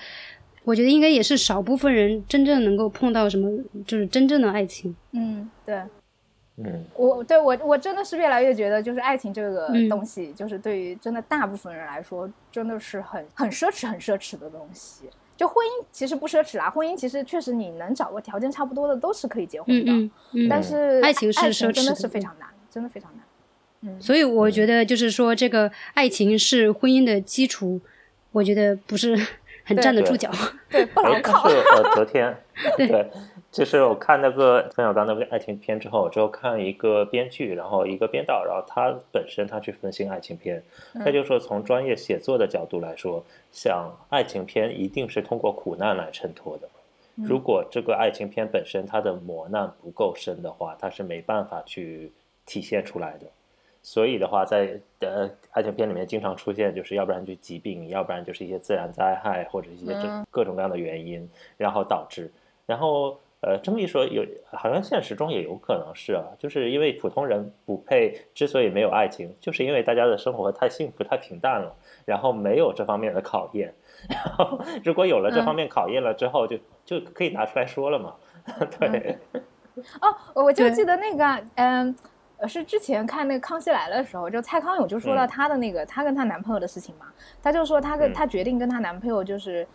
我觉得应该也是少部分人真正能够碰到什么，就是真正的爱情。嗯，对。嗯，我对我我真的是越来越觉得，就是爱情这个嗯东西，就是对于真的大部分人来说，真的是很很奢侈、很奢侈的东西。就婚姻其实不奢侈啦，婚姻其实确实你能找个条件差不多的都是可以结婚的，嗯嗯嗯。但是爱情是爱奢侈真的的是非常难，真的非常难。嗯，所以我觉得就是说，这个爱情是婚姻的基础，我觉得不是 [LAUGHS] 很站得住脚。对，[LAUGHS] 不牢靠是。呃，[LAUGHS] 昨天对对就是我看那个冯小刚那部爱情片之后，之后看一个编剧，然后一个编导，然后他本身他去分析爱情片，他就说从专业写作的角度来说，像爱情片一定是通过苦难来衬托的。如果这个爱情片本身它的磨难不够深的话，它是没办法去体现出来的。所以的话，在呃爱情片里面经常出现，就是要不然就疾病，要不然就是一些自然灾害或者一些这各种各样的原因，然后导致，然后呃这么一说，有好像现实中也有可能是啊，就是因为普通人不配，之所以没有爱情，就是因为大家的生活太幸福太平淡了，然后没有这方面的考验，[LAUGHS] 然后如果有了这方面考验了之后，就就可以拿出来说了嘛，[LAUGHS] 对。[LAUGHS] 哦，我就记得那个嗯。是之前看那个《康熙来了》的时候，就蔡康永就说到她的那个她跟她男朋友的事情嘛，她就说她跟她决定跟她男朋友就是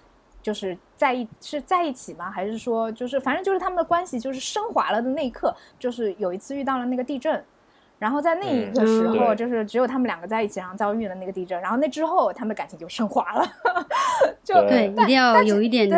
就是在一是在一起吗？还是说就是反正就是他们的关系就是升华了的那一刻，就是有一次遇到了那个地震，然后在那一个时候就是只有他们两个在一起，然后遭遇了那个地震，然后那之后他们的感情就升华了，[LAUGHS] 就对，一定要有一点。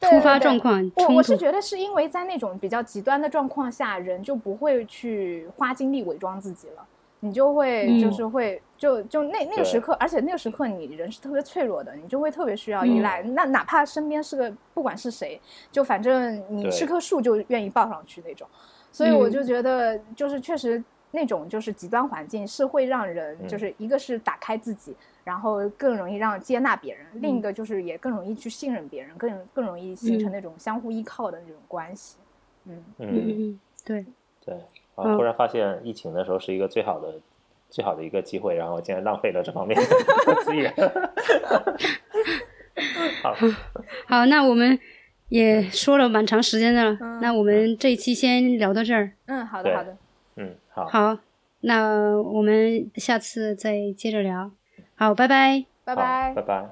突发状况，我我是觉得是因为在那种比较极端的状况下，人就不会去花精力伪装自己了，你就会就是会就就那那个时刻，而且那个时刻你人是特别脆弱的，你就会特别需要依赖。那哪怕身边是个不管是谁，就反正你是棵树就愿意抱上去那种。所以我就觉得就是确实那种就是极端环境是会让人就是一个是打开自己。然后更容易让接纳别人，另一个就是也更容易去信任别人，更更容易形成那种相互依靠的那种关系。嗯嗯，对对。啊，突然发现疫情的时候是一个最好的最好的一个机会，然后竟然浪费了这方面资源。好，[LAUGHS] 好，那我们也说了蛮长时间的了，那我们这一期先聊到这儿。嗯，好的，好的。嗯，好。好，那我们下次再接着聊。好，拜拜，拜拜，拜拜。